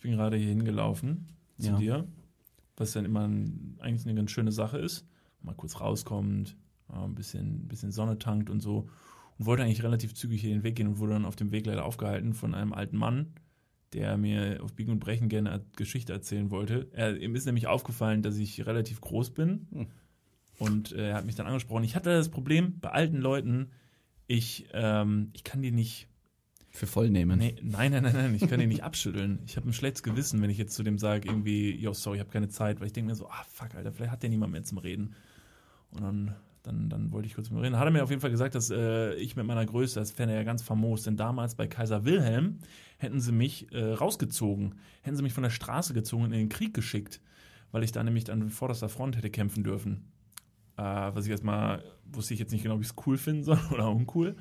Ich bin gerade hier hingelaufen zu Ja. dir, was dann immer ein, eigentlich eine ganz schöne Sache ist. Mal kurz rauskommt, ja, ein bisschen, bisschen Sonne tankt und so. Und wollte eigentlich relativ zügig hier den Weg gehen und wurde dann auf dem Weg leider aufgehalten von einem alten Mann, der mir auf Biegen und Brechen gerne eine Geschichte erzählen wollte. Er, ihm ist nämlich aufgefallen, dass ich relativ groß bin. Hm. Und äh, er hat mich dann angesprochen. Ich hatte das Problem bei alten Leuten, ich, ähm, ich kann die nicht Für voll nehmen. Nee, nein, nein, nein, nein, ich kann ihn nicht abschütteln. Ich habe ein schlechtes Gewissen, wenn ich jetzt zu dem sage, irgendwie, yo, sorry, ich habe keine Zeit, weil ich denke mir so, ah, fuck, Alter, vielleicht hat der niemand mehr zum Reden. Und dann, dann, dann wollte ich kurz mit ihm reden. Hat er mir auf jeden Fall gesagt, dass äh, ich mit meiner Größe, das fände er ja ganz famos, denn damals bei Kaiser Wilhelm hätten sie mich äh, rausgezogen, hätten sie mich von der Straße gezogen und in den Krieg geschickt, weil ich da nämlich an vorderster Front hätte kämpfen dürfen. Äh, was ich erstmal, wusste ich jetzt nicht genau, ob ich es cool finden soll oder uncool.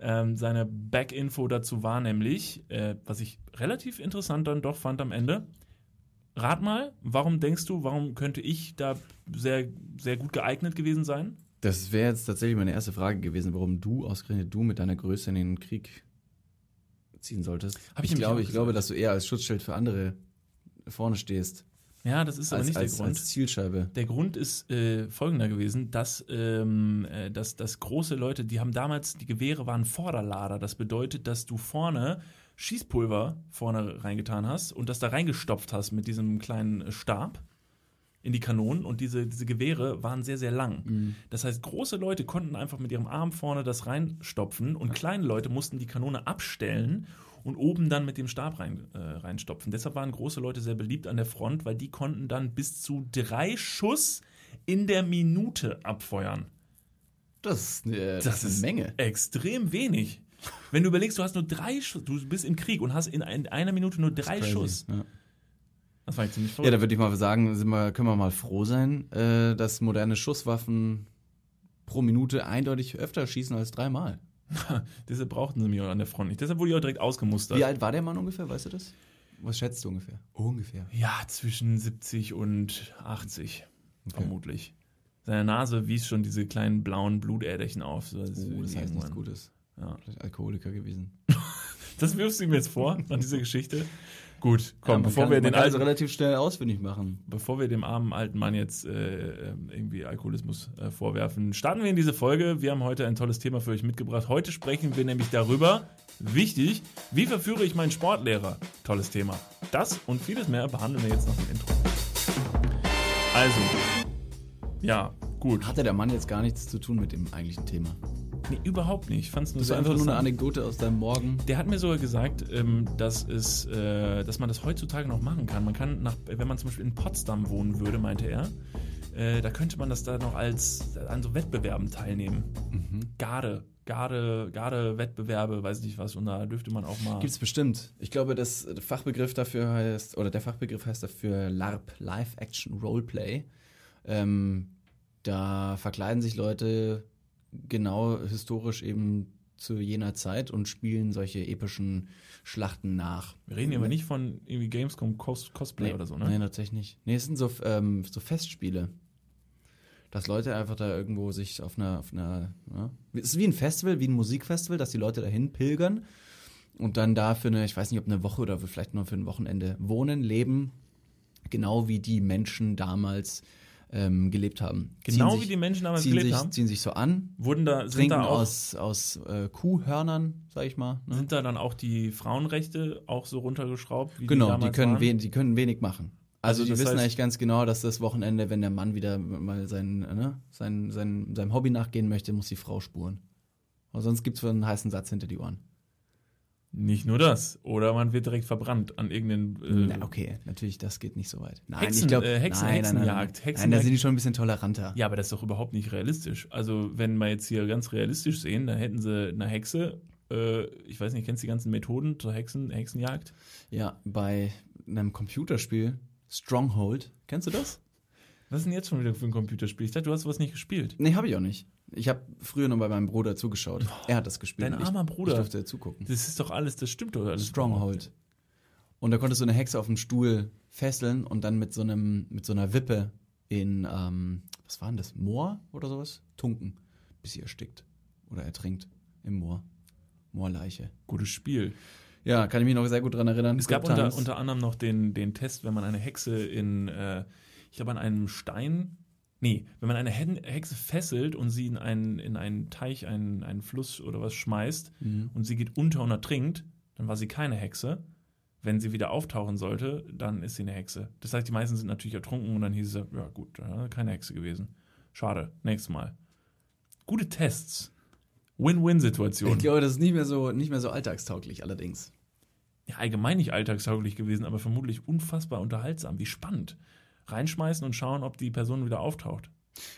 Ähm, seine Back-Info dazu war nämlich, äh, was ich relativ interessant dann doch fand am Ende. Rat mal, warum denkst du, warum könnte ich da sehr, sehr gut geeignet gewesen sein? Das wäre jetzt tatsächlich meine erste Frage gewesen, warum du ausgerechnet du mit deiner Größe in den Krieg ziehen solltest. Hab ich ich glaube, ich glaube, dass du eher als Schutzschild für andere vorne stehst. Ja, das ist aber Als, nicht als, der Grund. als Zielscheibe. Der Grund ist äh, folgender gewesen, dass, ähm, äh, dass, dass große Leute, die haben damals, die Gewehre waren Vorderlader. Das bedeutet, dass du vorne Schießpulver vorne reingetan hast und das da reingestopft hast mit diesem kleinen Stab in die Kanonen und diese, diese Gewehre waren sehr, sehr lang. Das heißt, große Leute konnten einfach mit ihrem Arm vorne das reinstopfen und kleine Leute mussten die Kanone abstellen und oben dann mit dem Stab rein, äh, reinstopfen. Deshalb waren große Leute sehr beliebt an der Front, weil die konnten dann bis zu drei Schuss in der Minute abfeuern. Das ist, äh, Das ist eine Menge. Extrem wenig. Wenn du überlegst, du hast nur drei Schuss, du bist im Krieg und hast in ein, einer Minute nur drei Crazy. Schuss. Ja. Das war ich ziemlich ja, verrückt. da würde ich mal sagen, wir, können wir mal froh sein, äh, dass moderne Schusswaffen pro Minute eindeutig öfter schießen als dreimal. Deshalb brauchten sie mich auch an der Front nicht. Deshalb wurde ich auch direkt ausgemustert. Wie alt war der Mann ungefähr, weißt du das? Was schätzt du ungefähr? Ungefähr. Ja, zwischen 70 und 80, vermutlich. Seine Nase wies schon diese kleinen blauen Blutäderchen auf. So, Oh, das heißt nichts Gutes. Ja. Vielleicht Alkoholiker gewesen. Das wirfst du ihm jetzt vor, nach dieser Geschichte? Gut, komm, Ja, bevor kann, wir den alten, relativ schnell ausfindig machen. bevor wir dem armen alten Mann jetzt äh, ähm, irgendwie Alkoholismus äh, vorwerfen, starten wir in diese Folge. Wir haben heute ein tolles Thema für euch mitgebracht. Heute sprechen wir nämlich darüber, wichtig, wie verführe ich meinen Sportlehrer? Tolles Thema. Das und vieles mehr behandeln wir jetzt nach dem Intro. Also, ja, gut. Hatte der Mann jetzt gar nichts zu tun mit dem eigentlichen Thema. Nee, überhaupt nicht. Ich fand es nur Das ist sehr einfach nur eine. Anekdote aus deinem Morgen. Der hat mir sogar gesagt, ähm, dass es, äh, dass man das heutzutage noch machen kann. Man kann, nach, wenn man zum Beispiel in Potsdam wohnen würde, meinte er, äh, da könnte man das da noch als an so Wettbewerben teilnehmen. Garde, Garde, Garde-Wettbewerbe, weiß nicht was. Und da dürfte man auch mal. Gibt's bestimmt. Ich glaube, das der Fachbegriff dafür heißt, oder der Fachbegriff heißt dafür LARP, Live Action Roleplay. Ähm, da verkleiden sich Leute genau historisch eben zu jener Zeit und spielen solche epischen Schlachten nach. Wir reden hier aber nicht von irgendwie Gamescom Cos Cosplay Nee, oder so, ne? Nee, tatsächlich nicht. Nee, es sind so, ähm, so Festspiele. Dass Leute einfach da irgendwo sich auf einer, auf einer, ja, es ist wie ein Festival, wie ein Musikfestival, dass die Leute dahin pilgern und dann da für eine, ich weiß nicht, ob eine Woche oder vielleicht nur für ein Wochenende wohnen, leben, genau wie die Menschen damals ähm, gelebt haben. Genau Ziehen wie die Menschen damals gelebt sich, haben? Ziehen sich so an, Wurden da, sind da auch, aus, aus äh, Kuhhörnern, sag ich mal. Ne? sind da dann auch die Frauenrechte auch so runtergeschraubt? Wie Genau, die, damals können, wen, die können wenig machen. Also, Also die wissen heißt- eigentlich ganz genau, dass das Wochenende, wenn der Mann wieder mal sein, ne, sein, sein, seinem Hobby nachgehen möchte, muss die Frau spuren. Aber sonst gibt's einen heißen Satz hinter die Ohren. Nicht nur das. Oder man wird direkt verbrannt an irgendeinen. Äh, Na, okay, natürlich, das geht nicht so weit. Nein, Hexen- ich glaube, äh, Hexen- nein, nein, nein, nein. Hexenjagd, Nein, Hexenjagd. da sind die schon ein bisschen toleranter. Ja, aber das ist doch überhaupt nicht realistisch. Also, wenn wir jetzt hier ganz realistisch sehen, dann hätten sie eine Hexe, äh, ich weiß nicht, kennst du die ganzen Methoden zur Hexen, Hexenjagd? Ja, bei einem Computerspiel, Stronghold, kennst du das? Was ist denn jetzt schon wieder für ein Computerspiel? Ich dachte, du hast sowas nicht gespielt. Nee, habe ich auch nicht. Ich habe früher nur bei meinem Bruder zugeschaut. Er hat das gespielt. Dein und ich, armer Bruder. Ich durfte zugucken. Das ist doch alles, das stimmt doch alles. Stronghold. Und da konntest du eine Hexe auf dem Stuhl fesseln und dann mit so einem, mit so einer Wippe in, ähm, was war denn das? Moor oder sowas? Tunken, bis sie erstickt oder ertrinkt im Moor. Moorleiche. Gutes Spiel. Ja, kann ich mich noch sehr gut dran erinnern. Es gab unter, unter anderem noch den, den Test, wenn man eine Hexe in, äh, ich glaube, an einem Stein. Nee, wenn man eine Hexe fesselt und sie in einen, in einen Teich, einen, einen Fluss oder was schmeißt Mhm. und sie geht unter und ertrinkt, dann war sie keine Hexe. Wenn sie wieder auftauchen sollte, dann ist sie eine Hexe. Das heißt, die meisten sind natürlich ertrunken und dann hieß es, ja gut, keine Hexe gewesen. Schade, nächstes Mal. Gute Tests. Win-Win-Situation. Ich glaube, das ist nicht mehr so, nicht mehr so alltagstauglich allerdings. ja, allgemein nicht alltagstauglich gewesen, aber vermutlich unfassbar unterhaltsam. Wie spannend. Reinschmeißen und schauen, ob die Person wieder auftaucht.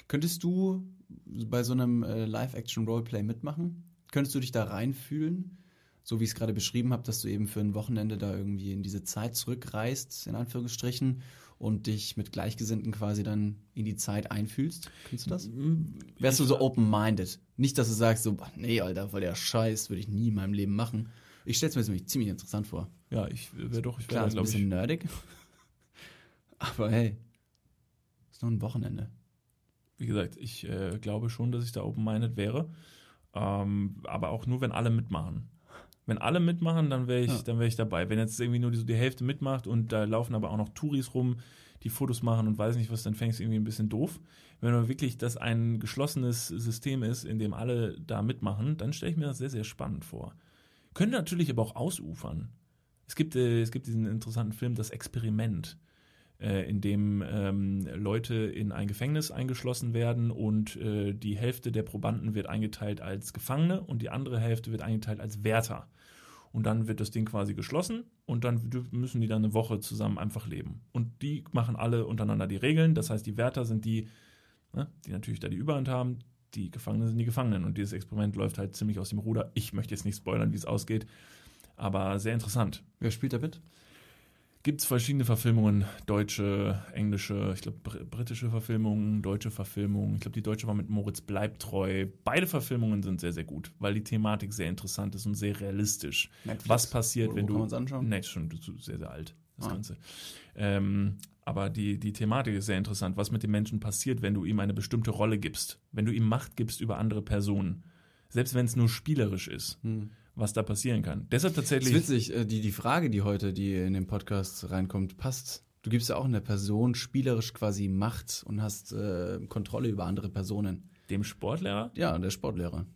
Könntest du bei so einem äh, Live-Action-Roleplay mitmachen? Könntest du dich da reinfühlen? So wie ich es gerade beschrieben habe, dass du eben für ein Wochenende da irgendwie in diese Zeit zurückreist, in Anführungsstrichen, und dich mit Gleichgesinnten quasi dann in die Zeit einfühlst? Könntest du das? Wärst du so open-minded? Nicht, dass du sagst, so, nee, Alter, voll der Scheiß, würde ich nie in meinem Leben machen. Ich stelle es mir ziemlich interessant vor. Ja, ich wäre doch, ich wäre, ein bisschen nerdig. Aber hey, ist nur ein Wochenende. Wie gesagt, ich äh, glaube schon, dass ich da open-minded wäre. Ähm, aber auch nur, wenn alle mitmachen. Wenn alle mitmachen, dann wäre ich, Ja. dann wäre ich dabei. Wenn jetzt irgendwie nur die, so die Hälfte mitmacht und da laufen aber auch noch Touris rum, die Fotos machen und weiß nicht was, dann fängst du irgendwie ein bisschen doof. Wenn man wirklich das ein geschlossenes System ist, in dem alle da mitmachen, dann stelle ich mir das sehr, sehr spannend vor. Könnte natürlich aber auch ausufern. Es gibt, äh, es gibt diesen interessanten Film Das Experiment, äh, in dem ähm, Leute in ein Gefängnis eingeschlossen werden und äh, die Hälfte der Probanden wird eingeteilt als Gefangene und die andere Hälfte wird eingeteilt als Wärter. Und dann wird das Ding quasi geschlossen und dann müssen die dann eine Woche zusammen einfach leben. Und die machen alle untereinander die Regeln. Das heißt, die Wärter sind die, ne, die natürlich da die Überhand haben. Die Gefangenen sind die Gefangenen. Und dieses Experiment läuft halt ziemlich aus dem Ruder. Ich möchte jetzt nicht spoilern, wie es ausgeht. Aber sehr interessant. Wer spielt da mit? Gibt es verschiedene Verfilmungen, deutsche, englische, ich glaube br britische Verfilmungen, deutsche Verfilmungen. Ich glaube, die deutsche war mit Moritz Bleibtreu. Beide Verfilmungen sind sehr, sehr gut, weil die Thematik sehr interessant ist und sehr realistisch. Netflix? Was passiert, Wo- wenn wo du. kann man's anschauen? Nee, schon sehr, sehr alt, das Ah. Ganze. Ähm, aber die, die Thematik ist sehr interessant. Was mit dem Menschen passiert, wenn du ihm eine bestimmte Rolle gibst, wenn du ihm Macht gibst über andere Personen. Selbst wenn es nur spielerisch ist, Hm. Was da passieren kann. Deshalb Das ist tatsächlich. witzig, äh, die, die Frage, die heute, die in den Podcast reinkommt, passt. Du gibst ja auch einer Person spielerisch quasi Macht und hast äh, Kontrolle über andere Personen. Dem Sportlehrer Ja, der Sportlehrer.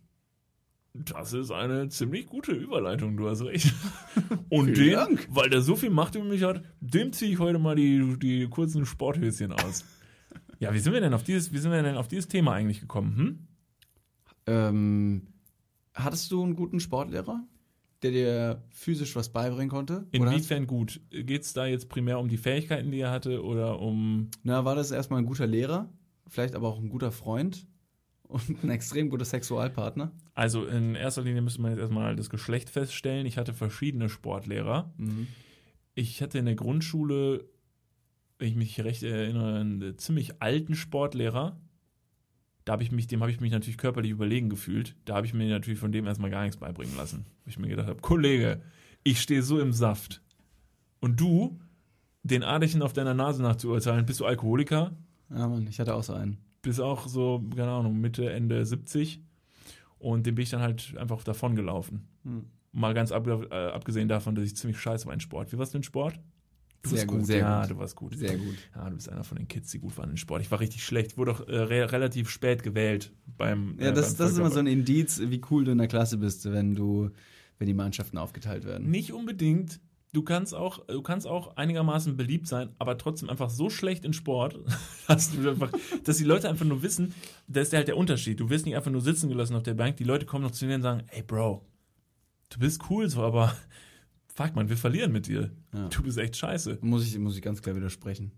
Das ist eine ziemlich gute Überleitung, du hast recht. Und den, Dank. weil der so viel Macht über mich hat, dem ziehe ich heute mal die, die kurzen Sporthöschen aus. ja, wie sind wir denn auf dieses, wie sind wir denn auf dieses Thema eigentlich gekommen? Hm? Ähm, hattest du einen guten Sportlehrer, der dir physisch was beibringen konnte? Inwiefern gut? Geht es da jetzt primär um die Fähigkeiten, die er hatte, oder um. na, war das erstmal ein guter Lehrer? Vielleicht aber auch ein guter Freund? Und ein extrem guter Sexualpartner? Also in erster Linie müsste man jetzt erstmal das Geschlecht feststellen. Ich hatte verschiedene Sportlehrer. Mhm. Ich hatte in der Grundschule, wenn ich mich recht erinnere, einen ziemlich alten Sportlehrer. Da habe ich mich, dem habe ich mich natürlich körperlich überlegen gefühlt. Da habe ich mir natürlich von dem erstmal gar nichts beibringen lassen. Wo ich mir gedacht habe, Kollege, ich stehe so im Saft. Und du, den Aderchen auf deiner Nase nachzuurteilen, bist du Alkoholiker? Ja, Mann, ich hatte auch so einen. Bist auch so, keine Ahnung, Mitte, Ende 70. Und dem bin ich dann halt einfach davon gelaufen. Hm. Mal ganz ab, äh, abgesehen davon, dass ich ziemlich scheiße war in Sport. Wie warst du in Sport? Du Sehr warst gut, sehr ja, gut. du warst gut. Sehr gut. Ja, du bist einer von den Kids, die gut waren in Sport. Ich war richtig schlecht. Ich wurde auch äh, re relativ spät gewählt beim. Ja, äh, das, beim das ist immer so ein Indiz, wie cool du in der Klasse bist, wenn du, wenn die Mannschaften aufgeteilt werden. Nicht unbedingt. Du kannst auch, du kannst auch einigermaßen beliebt sein, aber trotzdem einfach so schlecht in Sport, dass, du einfach, dass die Leute einfach nur wissen, das ist halt der Unterschied. Du wirst nicht einfach nur sitzen gelassen auf der Bank. Die Leute kommen noch zu dir und sagen, ey Bro, du bist cool so, aber fuck man, wir verlieren mit dir. Ja. Du bist echt scheiße. Muss ich, muss ich ganz klar widersprechen.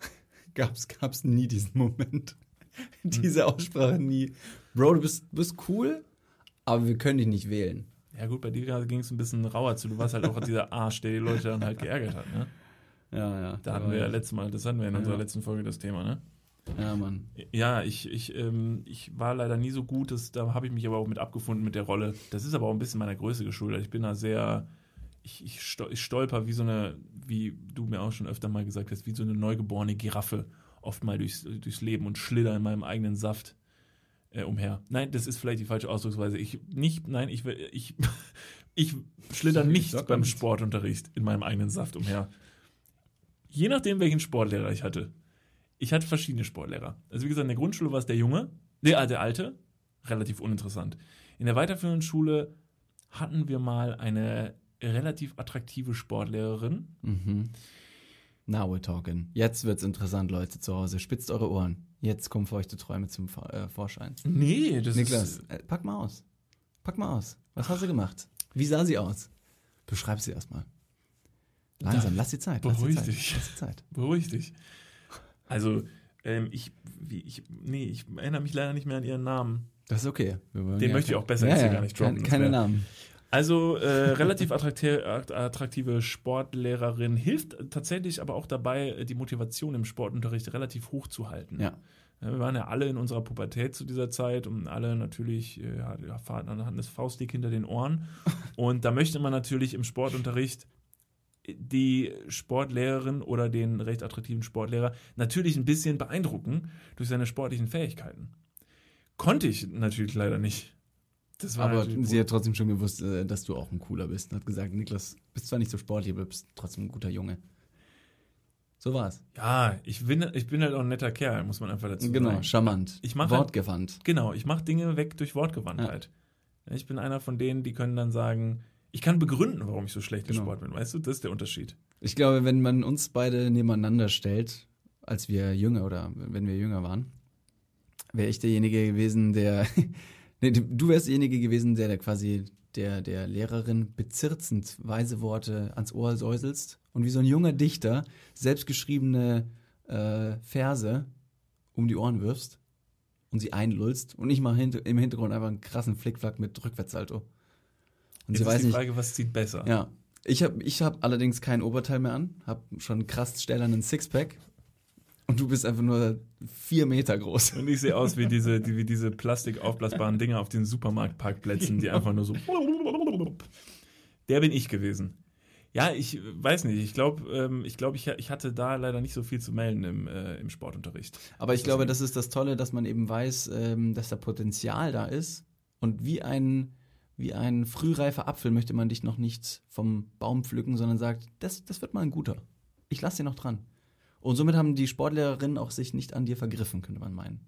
gab's, gab's nie diesen Moment. Diese Aussprache nie. Bro, du bist, bist cool, aber wir können dich nicht wählen. Ja gut, bei dir ging es ein bisschen rauer zu. Du warst halt auch dieser Arsch, der die Leute dann halt geärgert hat. Ne? Ja, ja. Da hatten wir ja letztes Mal, das hatten wir in Ja. unserer letzten Folge das Thema, ne? Ja, Mann. Ja, ich, ich, ähm, ich war leider nie so gut, das, da habe ich mich aber auch mit abgefunden mit der Rolle. Das ist aber auch ein bisschen meiner Größe geschuldet. Ich bin da sehr, ich, ich, stol- ich stolper wie so eine, wie du mir auch schon öfter mal gesagt hast, wie so eine neugeborene Giraffe oft mal durchs, durchs Leben und schlitter in meinem eigenen Saft äh, umher. Nein, das ist vielleicht die falsche Ausdrucksweise. Ich nicht, nein, ich, will- ich Ich schlitter Ich nicht beim. Sportunterricht in meinem eigenen Saft umher. Je nachdem, welchen Sportlehrer ich hatte. Ich hatte verschiedene Sportlehrer. Also wie gesagt, in der Grundschule war es der Junge, der, der Alte, relativ uninteressant. In der weiterführenden Schule hatten wir mal eine relativ attraktive Sportlehrerin. Mhm. Now we're talking. Jetzt wird's interessant, Leute zu Hause. Spitzt eure Ohren. Jetzt kommen feuchte Träume zum äh, Vorschein. Nee, das Niklas, ist... äh, pack mal aus. Pack mal aus. Was hast du gemacht? Wie sah sie aus? Beschreib sie erstmal. Langsam, Da- lass die Zeit. Lass die beruhig Zeit. dich. Lass die Zeit. Beruhig dich. Also, ähm, ich, wie, ich, nee, ich erinnere mich leider nicht mehr an ihren Namen. Das ist okay. Den möchte ich auch besser jetzt hier gar nicht droppen, Keine, keine Namen. Also, äh, relativ attrakti attraktive Sportlehrerin hilft tatsächlich aber auch dabei, die Motivation im Sportunterricht relativ hoch zu halten. Ja. Wir waren ja alle in unserer Pubertät zu dieser Zeit und alle natürlich äh, ja, hatten das Faustdick hinter den Ohren. Und da möchte man natürlich im Sportunterricht die Sportlehrerin oder den recht attraktiven Sportlehrer natürlich ein bisschen beeindrucken durch seine sportlichen Fähigkeiten. Konnte ich natürlich leider nicht. Das war Aber sie hat trotzdem schon gewusst, äh, dass du auch ein cooler bist. Und hat gesagt, Niklas, bist zwar nicht so sportlich, aber bist trotzdem ein guter Junge. So war's. Ja, ich bin, ich bin halt auch ein netter Kerl, muss man einfach dazu Genau, sagen. charmant. Ich mach halt- Wortgewandt. Genau, ich mache Dinge weg durch Wortgewandtheit. Ja, Ich bin einer von denen, die können dann sagen, ich kann begründen, warum ich so schlecht im Genau. Sport bin. Weißt du, das ist der Unterschied. Ich glaube, wenn man uns beide nebeneinander stellt, als wir jünger oder wenn wir jünger waren, wäre ich derjenige gewesen, der. Nee, du wärst derjenige gewesen, der, der quasi der, der Lehrerin bezirzend weise Worte ans Ohr säuselst und wie so ein junger Dichter selbstgeschriebene äh, Verse um die Ohren wirfst und sie einlullst und ich mache hint im Hintergrund einfach einen krassen Flickflack mit Rückwärtssalto. Und Jetzt sie ist weiß die nicht, Frage, was zieht besser? ja. Ich habe ich hab allerdings kein Oberteil mehr an, habe schon krass stählernen Sixpack und du bist einfach nur vier Meter groß. Und ich sehe aus wie diese, die, wie diese plastikaufblasbaren Dinger auf den Supermarktparkplätzen, die einfach nur so. Der bin ich gewesen. Ja, ich weiß nicht. Ich glaube, ähm, ich, glaub, ich, ich hatte da leider nicht so viel zu melden im, äh, im Sportunterricht. Aber ich glaube, das ist das Tolle, dass man eben weiß, ähm, dass da Potenzial da ist und wie ein, wie ein frühreifer Apfel möchte man dich noch nicht vom Baum pflücken, sondern sagt, das, das wird mal ein guter. Ich lasse dir noch dran. Und somit haben die Sportlehrerinnen auch sich nicht an dir vergriffen, könnte man meinen.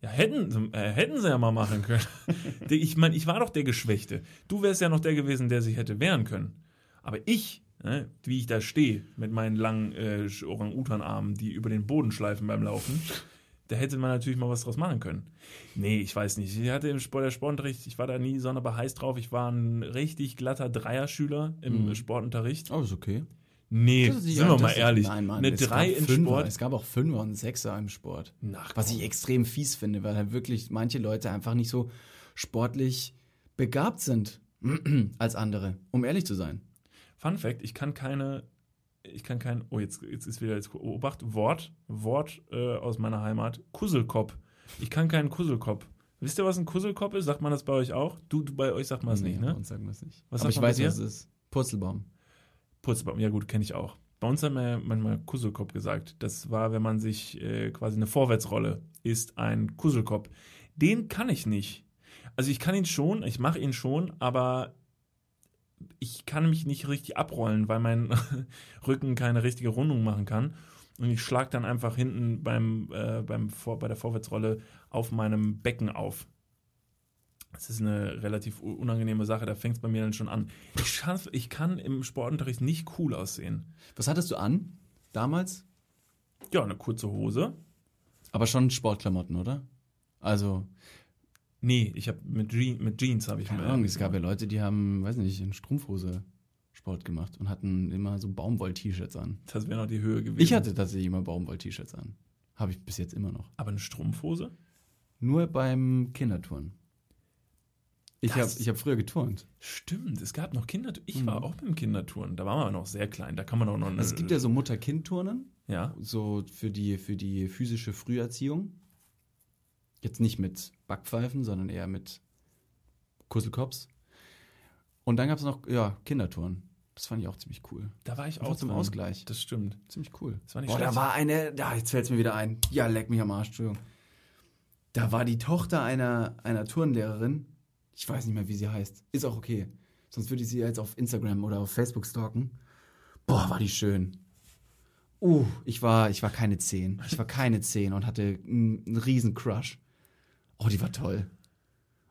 Ja, hätten, sie- äh, hätten sie ja mal machen können. ich meine, ich war doch der Geschwächte. Du wärst ja noch der gewesen, der sich hätte wehren können. Aber ich, ne, wie ich da stehe, mit meinen langen äh, Orang-Utan-Armen, die über den Boden schleifen beim Laufen, da hätte man natürlich mal was draus machen können. Nee, ich weiß nicht. Ich hatte im Sport, der Sportunterricht, ich war da nie sonderbar heiß drauf. Ich war ein richtig glatter Dreierschüler im Mhm. Sportunterricht. Oh, ist okay. Nee, nicht- sind wir mal ehrlich. Nein, Mann, Eine es Drei gab im Fünfer, Sport. Es gab auch Fünfer und Sechser im Sport. Nach, Was ich extrem fies finde, weil halt wirklich manche Leute einfach nicht so sportlich begabt sind als andere, um ehrlich zu sein. Fun Fact, ich kann keine, ich kann kein, oh, jetzt, jetzt ist wieder jetzt Obacht, Wort, Wort äh, aus meiner Heimat, Kusselkopf. Ich kann keinen Kusselkopf. Wisst ihr, was ein Kusselkopf ist? Sagt man das bei euch auch? Du, du bei euch sagt man es nicht, Nee, Bei ne? uns sagen wir es nicht. Was Aber ich weiß, was es ist. Purzelbaum. Purzelbaum, ja gut, kenne ich auch. Bei uns haben wir manchmal Kusselkopf gesagt. Das war, wenn man sich äh, quasi eine Vorwärtsrolle ist, ein Kusselkopf. Den kann ich nicht. Also ich kann ihn schon, ich mache ihn schon, aber ich kann mich nicht richtig abrollen, weil mein Rücken keine richtige Rundung machen kann. Und ich schlage dann einfach hinten beim, äh, beim Vor bei der Vorwärtsrolle auf meinem Becken auf. Das ist eine relativ unangenehme Sache, da fängt es bei mir dann schon an. Ich, schaff, ich kann im Sportunterricht nicht cool aussehen. Was hattest du an damals? Ja, eine kurze Hose. Aber schon Sportklamotten, oder? Also, Nee, ich habe mit, Je mit Jeans habe ich keine Ahnung, es gab ja Leute, die haben, weiß nicht, in Strumpfhose Sport gemacht und hatten immer so Baumwoll-T-Shirts an. Das wäre noch die Höhe gewesen. Ich hatte tatsächlich immer Baumwoll-T-Shirts an. Habe ich bis jetzt immer noch. aber eine Strumpfhose? Nur beim Kinderturnen. Ich habe ich hab früher geturnt. Stimmt, es gab noch Kindertouren. Ich Mhm. war auch beim Kindertouren. Da waren wir aber noch sehr klein. Da kann man auch noch. Also es gibt ja so Mutter-Kind-Turnen, Ja. so für die, für die physische Früherziehung. Jetzt nicht mit Backpfeifen, sondern eher mit Kusselkops. Und dann gab es noch, ja, Kindertouren. Das fand ich auch ziemlich cool. Da war ich Einfach auch zum drin. Ausgleich. Das stimmt. Ziemlich cool. Das war nicht Boah, da schlecht. war eine, ja, jetzt fällt es mir wieder ein. Ja, leck mich am Arsch, Entschuldigung. Da war die Tochter einer, einer Turnlehrerin, ich weiß nicht mehr, wie sie heißt, ist auch okay. Sonst würde ich sie jetzt auf Instagram oder auf Facebook stalken. Boah, war die schön. Uh, ich war, ich war keine 10. Ich war keine 10 und hatte einen, riesen Crush. Oh, die war toll.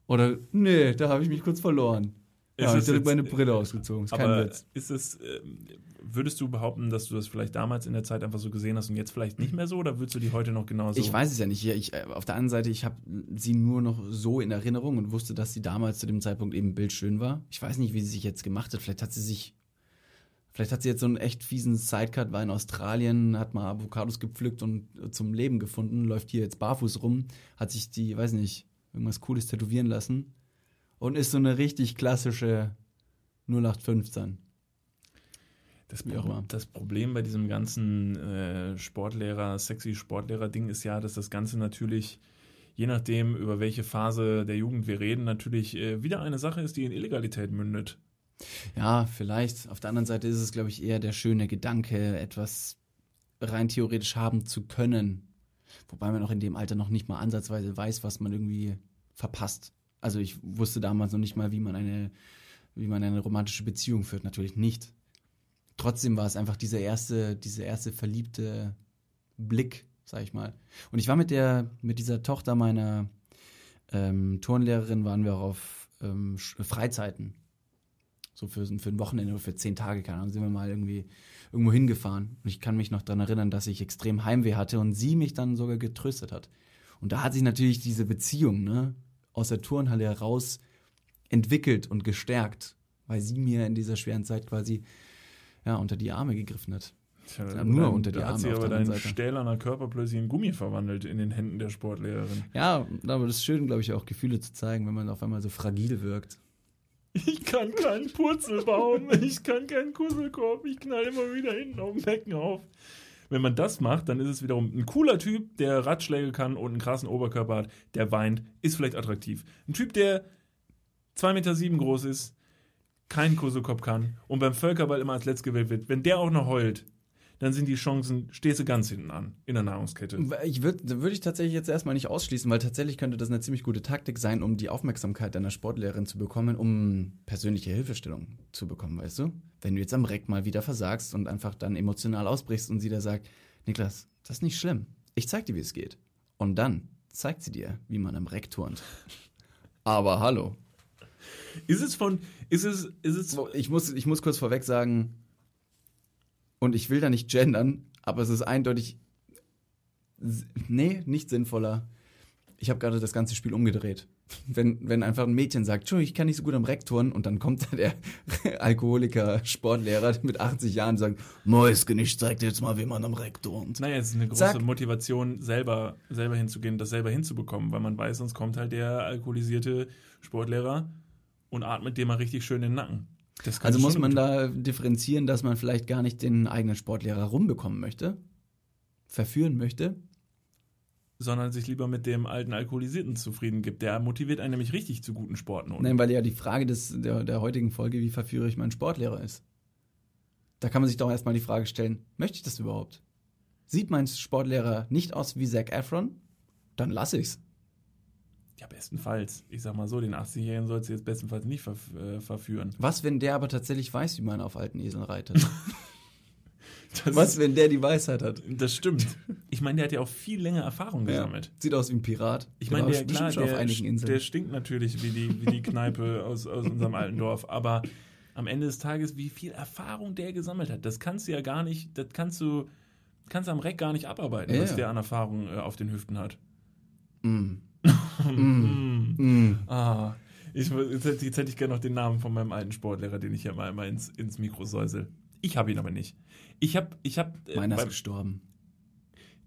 Oder, nee, da habe ich mich kurz verloren. Ja, ich habe jetzt- meine Brille ausgezogen. Ist kein Aber Witz. ist es, ähm, würdest du behaupten, dass du das vielleicht damals in der Zeit einfach so gesehen hast und jetzt vielleicht nicht mehr so? Oder würdest du die heute noch genauso? Ich weiß es ja nicht. Ich, äh, auf der anderen Seite, ich habe sie nur noch so in Erinnerung und wusste, dass sie damals zu dem Zeitpunkt eben bildschön war. Ich weiß nicht, wie sie sich jetzt gemacht hat. Vielleicht hat sie sich, vielleicht hat sie jetzt so einen echt fiesen Sidecut, war in Australien, hat mal Avocados gepflückt und zum Leben gefunden, läuft hier jetzt barfuß rum, hat sich die, weiß nicht, irgendwas Cooles tätowieren lassen und ist so eine richtig klassische 0815. Das, Wie auch immer. das Problem bei diesem ganzen äh, Sportlehrer, sexy Sportlehrer-Ding ist ja, dass das Ganze natürlich, je nachdem, über welche Phase der Jugend wir reden, natürlich äh, wieder eine Sache ist, die in Illegalität mündet. Ja, vielleicht. Auf der anderen Seite ist es, glaube ich, eher der schöne Gedanke, etwas rein theoretisch haben zu können. Wobei man auch in dem Alter noch nicht mal ansatzweise weiß, was man irgendwie verpasst. Also ich wusste damals noch nicht mal, wie man eine, wie man eine romantische Beziehung führt. Natürlich nicht. Trotzdem war es einfach dieser erste, dieser erste verliebte Blick, sag ich mal. Und ich war mit der, mit dieser Tochter meiner ähm, Turnlehrerin, waren wir auch auf ähm, Sch- Freizeiten so für, für ein Wochenende oder für zehn Tage, keine Ahnung, sind wir mal irgendwie irgendwo hingefahren. Und ich kann mich noch daran erinnern, dass ich extrem Heimweh hatte und sie mich dann sogar getröstet hat. Und da hat sich natürlich diese Beziehung ne, aus der Turnhalle heraus entwickelt und gestärkt, weil sie mir in dieser schweren Zeit quasi ja, unter die Arme gegriffen hat. Tja, Ja, nur dein- unter die da hat Arme sich auf aber der dein anderen Seite. stählerner Körper plötzlich in Gummi verwandelt in den Händen der Sportlehrerin. Ja, aber das ist schön, glaube ich, auch Gefühle zu zeigen, wenn man auf einmal so fragil wirkt. Ich kann keinen Purzelbaum, ich kann keinen Kusselkorb, ich knall immer wieder hinten auf dem Becken auf. Wenn man das macht, dann ist es wiederum ein cooler Typ, der Radschläge kann und einen krassen Oberkörper hat, der weint, ist vielleicht attraktiv. Ein Typ, der 2,7 Meter sieben groß ist, keinen Kusselkorb kann und beim Völkerball immer als letzt gewählt wird, wenn der auch noch heult, dann sind die Chancen, stehst du ganz hinten an in der Nahrungskette. Ich würde würd ich tatsächlich jetzt erstmal nicht ausschließen, weil tatsächlich könnte das eine ziemlich gute Taktik sein, um die Aufmerksamkeit deiner Sportlehrerin zu bekommen, um persönliche Hilfestellung zu bekommen, weißt du? Wenn du jetzt am Reck mal wieder versagst und einfach dann emotional ausbrichst und sie da sagt, Niklas, das ist nicht schlimm. Ich zeig dir, wie es geht. Und dann zeigt sie dir, wie man am Reck turnt. Aber hallo. Ist es von, ist es, ist es, Ich muss, ich muss kurz vorweg sagen, und ich will da nicht gendern, aber es ist eindeutig, nee, nicht sinnvoller. Ich habe gerade das ganze Spiel umgedreht. Wenn, wenn einfach ein Mädchen sagt, Entschuldigung, ich kann nicht so gut am Reck turnen, und dann kommt da der Alkoholiker-Sportlehrer mit 80 Jahren und sagt, Mäuschen, ich zeig dir jetzt mal, wie man am Reck turnt. Naja, es ist eine große Zack. Motivation, selber, selber hinzugehen, das selber hinzubekommen, weil man weiß, sonst kommt halt der alkoholisierte Sportlehrer und atmet dir mal richtig schön in den Nacken. Also muss man da differenzieren, dass man vielleicht gar nicht den eigenen Sportlehrer rumbekommen möchte, verführen möchte. Sondern sich lieber mit dem alten Alkoholisierten zufrieden gibt. Der motiviert einen nämlich richtig zu guten Sportnoten. Nein, weil ja die Frage des, der, der heutigen Folge, wie verführe ich meinen Sportlehrer ist. Da kann man sich doch erstmal die Frage stellen, möchte ich das überhaupt? Sieht mein Sportlehrer nicht aus wie Zac Efron? Dann lasse ich's. Ja, bestenfalls. Ich sag mal so, den 80-Jährigen sollst du jetzt bestenfalls nicht verf äh, verführen. Was, wenn der aber tatsächlich weiß, wie man auf alten Eseln reitet? Was, wenn der die Weisheit hat? das stimmt. Ich meine, der hat ja auch viel länger Erfahrung gesammelt. Sieht aus wie ein Pirat. Ich Der meine, war der, klar, schon auf der, einigen Inseln. der stinkt natürlich wie die, wie die Kneipe aus, aus unserem alten Dorf. Aber am Ende des Tages, wie viel Erfahrung der gesammelt hat, das kannst du ja gar nicht, das kannst du, kannst du am Reck gar nicht abarbeiten, Ja, was ja. der an Erfahrung äh, auf den Hüften hat. Mm. Mm. Mm. Ah, ich, jetzt, hätte, jetzt hätte ich gerne noch den Namen von meinem alten Sportlehrer, den ich hier mal einmal ins, ins Mikro säusel. Ich habe ihn aber nicht. Ich habe, ich habe, äh, Meiner ist gestorben.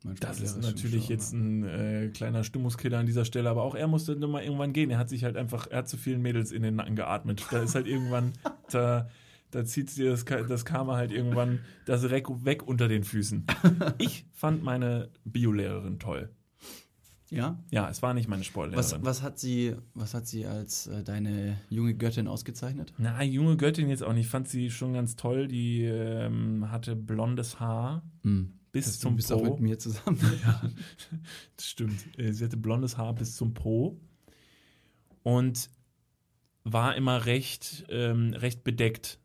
Mein Das ist natürlich jetzt ein äh, kleiner Stimmungskiller an dieser Stelle, aber auch er musste nun mal irgendwann gehen. Er hat sich halt einfach, er hat zu vielen Mädels in den Nacken geatmet. Da ist halt irgendwann, da, da zieht sich das, das Karma halt irgendwann das Reck weg unter den Füßen. Ich fand meine Biolehrerin toll. Ja? Ja, es war nicht meine Sportlehrerin. Was, was, hat sie, was hat sie als äh, deine junge Göttin ausgezeichnet? Na, junge Göttin jetzt auch nicht. Ich fand sie schon ganz toll. Die ähm, hatte blondes Haar Mm. bis Das- zum bist auch Po. mit mir zusammen. Ja, das stimmt. Äh, Sie hatte blondes Haar bis zum Po. Und war immer recht, ähm, recht bedeckt,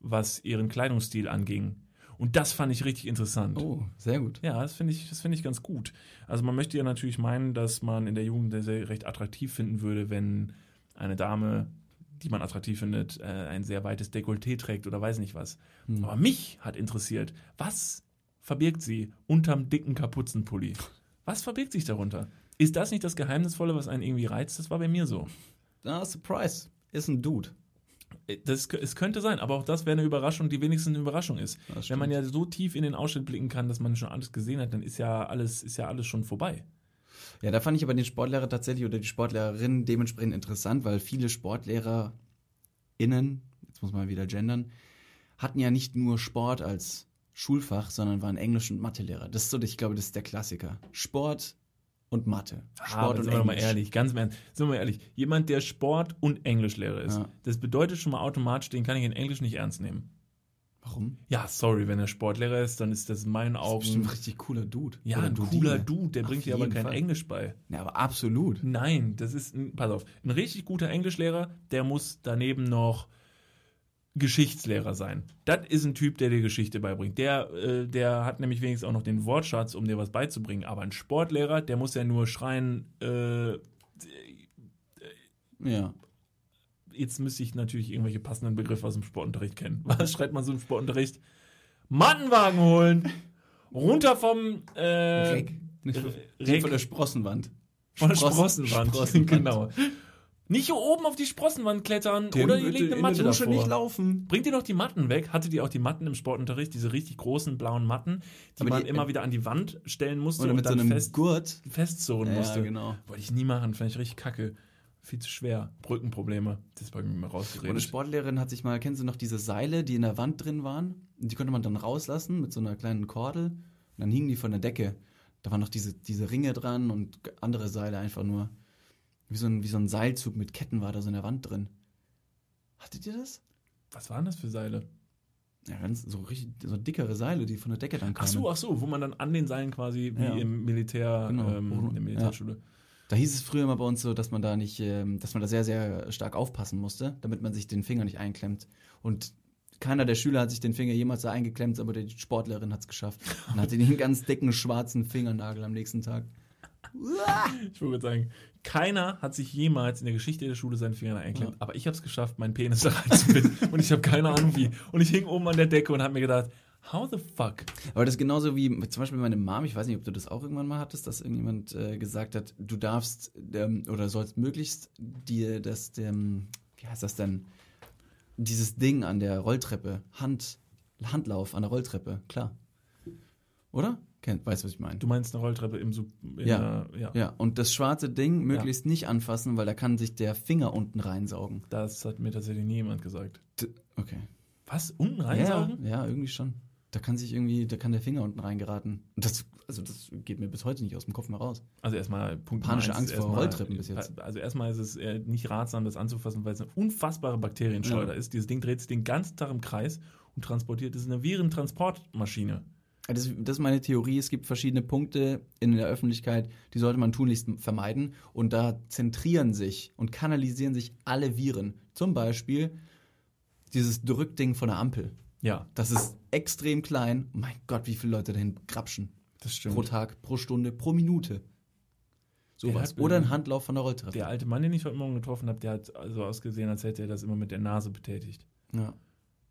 was ihren Kleidungsstil anging. Und das fand ich richtig interessant. Oh, sehr gut. Ja, das finde ich, das finde ich ganz gut. Also man möchte ja natürlich meinen, dass man in der Jugend sehr, sehr recht attraktiv finden würde, wenn eine Dame, die man attraktiv findet, äh, ein sehr weites Dekolleté trägt oder weiß nicht was. Hm. Aber mich hat interessiert, was verbirgt sie unterm dicken Kapuzenpulli? Was verbirgt sich darunter? Ist das nicht das Geheimnisvolle, was einen irgendwie reizt? Das war bei mir so. Ah, Surprise. Ist ein Dude. Äh, Das, es könnte sein, aber auch das wäre eine Überraschung, die wenigstens eine Überraschung ist. Wenn man ja so tief in den Ausschnitt blicken kann, dass man schon alles gesehen hat, dann ist ja alles, ist ja alles schon vorbei. Ja, da fand ich aber den Sportlehrer tatsächlich oder die Sportlehrerin dementsprechend interessant, weil viele SportlehrerInnen, jetzt muss man wieder gendern, hatten ja nicht nur Sport als Schulfach, sondern waren Englisch- und Mathelehrer. Das ist so, ich glaube, das ist der Klassiker. Sport und Mathe. Aber Sport und sind wir doch mal Englisch. ehrlich, ganz im Ernst, sind wir mal ehrlich, jemand, der Sport- und Englischlehrer ist, Ja. das bedeutet schon mal automatisch, den kann ich in Englisch nicht ernst nehmen. Warum? Ja, sorry, wenn er Sportlehrer ist, dann ist das in meinen Das ist bestimmt Augen ein richtig cooler Dude. ja Oder ein Dudine. cooler Dude, der Auf bringt dir aber kein Fall. Englisch bei. Ja, aber absolut. Nein, das ist, ein, pass auf, ein richtig guter Englischlehrer, der muss daneben noch Geschichtslehrer sein. Das ist ein Typ, der dir Geschichte beibringt. Der, äh, der hat nämlich wenigstens auch noch den Wortschatz, um dir was beizubringen. Aber ein Sportlehrer, der muss ja nur schreien, äh, Ja. jetzt müsste ich natürlich irgendwelche passenden Begriffe aus dem Sportunterricht kennen. Was schreibt man so im Sportunterricht? Mattenwagen holen, runter vom äh, Reck. Nicht von, Reck. von der Sprossenwand. von der Sprossen- Sprossenwand. Sprossenwand. genau. Nicht hier oben auf die Sprossenwand klettern oder ihr legt eine Matte Dusche davor. nicht laufen. Bringt ihr noch die Matten weg? Hattet ihr auch die Matten im Sportunterricht, diese richtig großen blauen Matten, die Aber man die- immer wieder an die Wand stellen musste Oder und mit so dann einem fest, Gurt. festzurren Ja, musste? genau. Wollte ich nie machen, fand ich richtig kacke. Viel zu schwer. Brückenprobleme. Das ist bei mir mal Und eine rausgeredet. Sportlehrerin hat sich mal, kennst du noch diese Seile, die in der Wand drin waren? Die konnte man dann rauslassen mit so einer kleinen Kordel. Und dann hingen die von der Decke. Da waren noch diese, diese Ringe dran und andere Seile einfach nur. Wie so, ein, wie so ein Seilzug mit Ketten war da so in der Wand drin. Hattet ihr das? Was waren das für Seile? Ja, ganz so richtig, so dickere Seile, die von der Decke dann kamen. Ach so, ach so, wo man dann an den Seilen quasi wie Ja. im Militär, Genau. ähm, in der Militärschule. Da hieß es früher immer bei uns so, dass man da nicht, ähm, dass man da sehr, sehr stark aufpassen musste, damit man sich den Finger nicht einklemmt. Und keiner der Schüler hat sich den Finger jemals da eingeklemmt, aber die Sportlerin hat es geschafft. Und hatte den ganz dicken schwarzen Fingernagel am nächsten Tag. Ich würde sagen, keiner hat sich jemals in der Geschichte der Schule seinen Finger einklemmt, Ja. aber ich habe es geschafft, meinen Penis da reinzubinden und ich habe keine Ahnung wie. Und ich hing oben an der Decke und habe mir gedacht, how the fuck? Aber das ist genauso wie zum Beispiel meine Mom, ich weiß nicht, ob du das auch irgendwann mal hattest, dass irgendjemand äh, gesagt hat, du darfst ähm, oder sollst möglichst dir das, ähm, wie heißt das denn, dieses Ding an der Rolltreppe, Hand, Handlauf an der Rolltreppe, klar. Oder? Kennt, weißt du, was ich meine? Du meinst eine Rolltreppe im Sub in Ja. Ja. Ja, und das schwarze Ding möglichst nicht anfassen, weil da kann sich der Finger unten reinsaugen. Das hat mir tatsächlich nie jemand gesagt. D okay. Was? Unten Ja, reinsaugen? ja, irgendwie schon. Da kann sich irgendwie, da kann der Finger unten reingeraten. Das, also das geht mir bis heute nicht aus dem Kopf mehr raus. Also erstmal Punkt Panische Angst vor erstmal- Rolltreppen bis jetzt. Also erstmal ist es nicht ratsam, das anzufassen, weil es eine unfassbare Bakterienschleuder Ja. ist. Dieses Ding dreht sich den ganzen Tag im Kreis und transportiert. Das ist eine Virentransportmaschine. Das, das ist meine Theorie. Es gibt verschiedene Punkte in der Öffentlichkeit, die sollte man tunlichst vermeiden. Und da zentrieren sich und kanalisieren sich alle Viren. Zum Beispiel dieses Drückding von der Ampel. Ja, Das ist extrem klein. Mein Gott, wie viele Leute dahin krapschen. das stimmt. Pro Tag, pro Stunde, pro Minute. Sowas. Oder ein Handlauf von der Rolltreppe. Der alte Mann, den ich heute Morgen getroffen habe, der hat so ausgesehen, als hätte er das immer mit der Nase betätigt. Ja.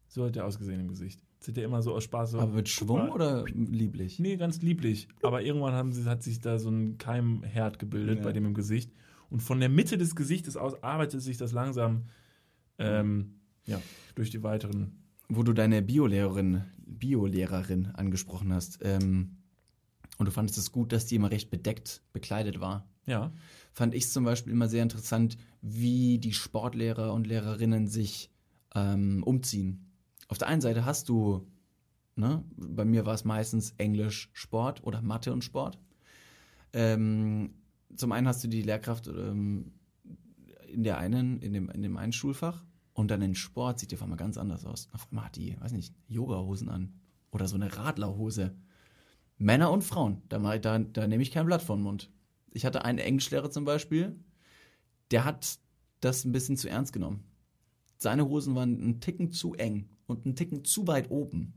So hat er ausgesehen im Gesicht. Hat er immer so aus Spaß so. Aber mit Schwung oder lieblich? Nee, ganz lieblich. Aber irgendwann haben sie, hat sich da so ein Keimherd gebildet Ja. bei dem im Gesicht. Und von der Mitte des Gesichtes aus arbeitet sich das langsam ähm, ja, durch die weiteren. Wo du deine Biolehrerin, Biolehrerin angesprochen hast, ähm, und du fandest es gut, dass die immer recht bedeckt bekleidet war. Ja, Fand ich zum Beispiel immer sehr interessant, wie die Sportlehrer und Lehrerinnen sich ähm, umziehen. Auf der einen Seite hast du, ne, bei mir war es meistens Englisch, Sport oder Mathe und Sport. Ähm, zum einen hast du die Lehrkraft ähm, in der einen, in dem, in dem einen Schulfach und dann in Sport sieht die auf einmal ganz anders aus. Auf einmal hat die, weiß nicht, Yogahosen an oder so eine Radlerhose. Männer und Frauen, da, da, da nehme ich kein Blatt von den Mund. Ich hatte einen Englischlehrer zum Beispiel, der hat das ein bisschen zu ernst genommen. seine Hosen waren einen Ticken zu eng und einen Ticken zu weit oben,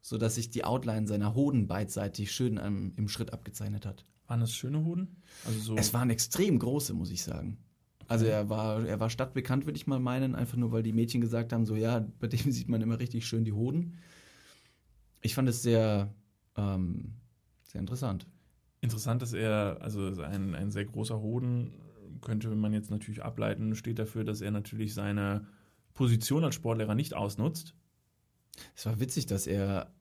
sodass sich die Outline seiner Hoden beidseitig schön ähm, im Schritt abgezeichnet hat. Waren das schöne Hoden? Also so. Es waren extrem große, muss ich sagen. Also er war, er war stadtbekannt, würde ich mal meinen, einfach nur weil die Mädchen gesagt haben, so ja, bei dem sieht man immer richtig schön die Hoden. Ich fand es sehr, ähm, sehr interessant. Interessant, dass er, also ein, ein sehr großer Hoden, könnte man jetzt natürlich ableiten, steht dafür, dass er natürlich seine Position als Sportlehrer nicht ausnutzt. Es war witzig, dass er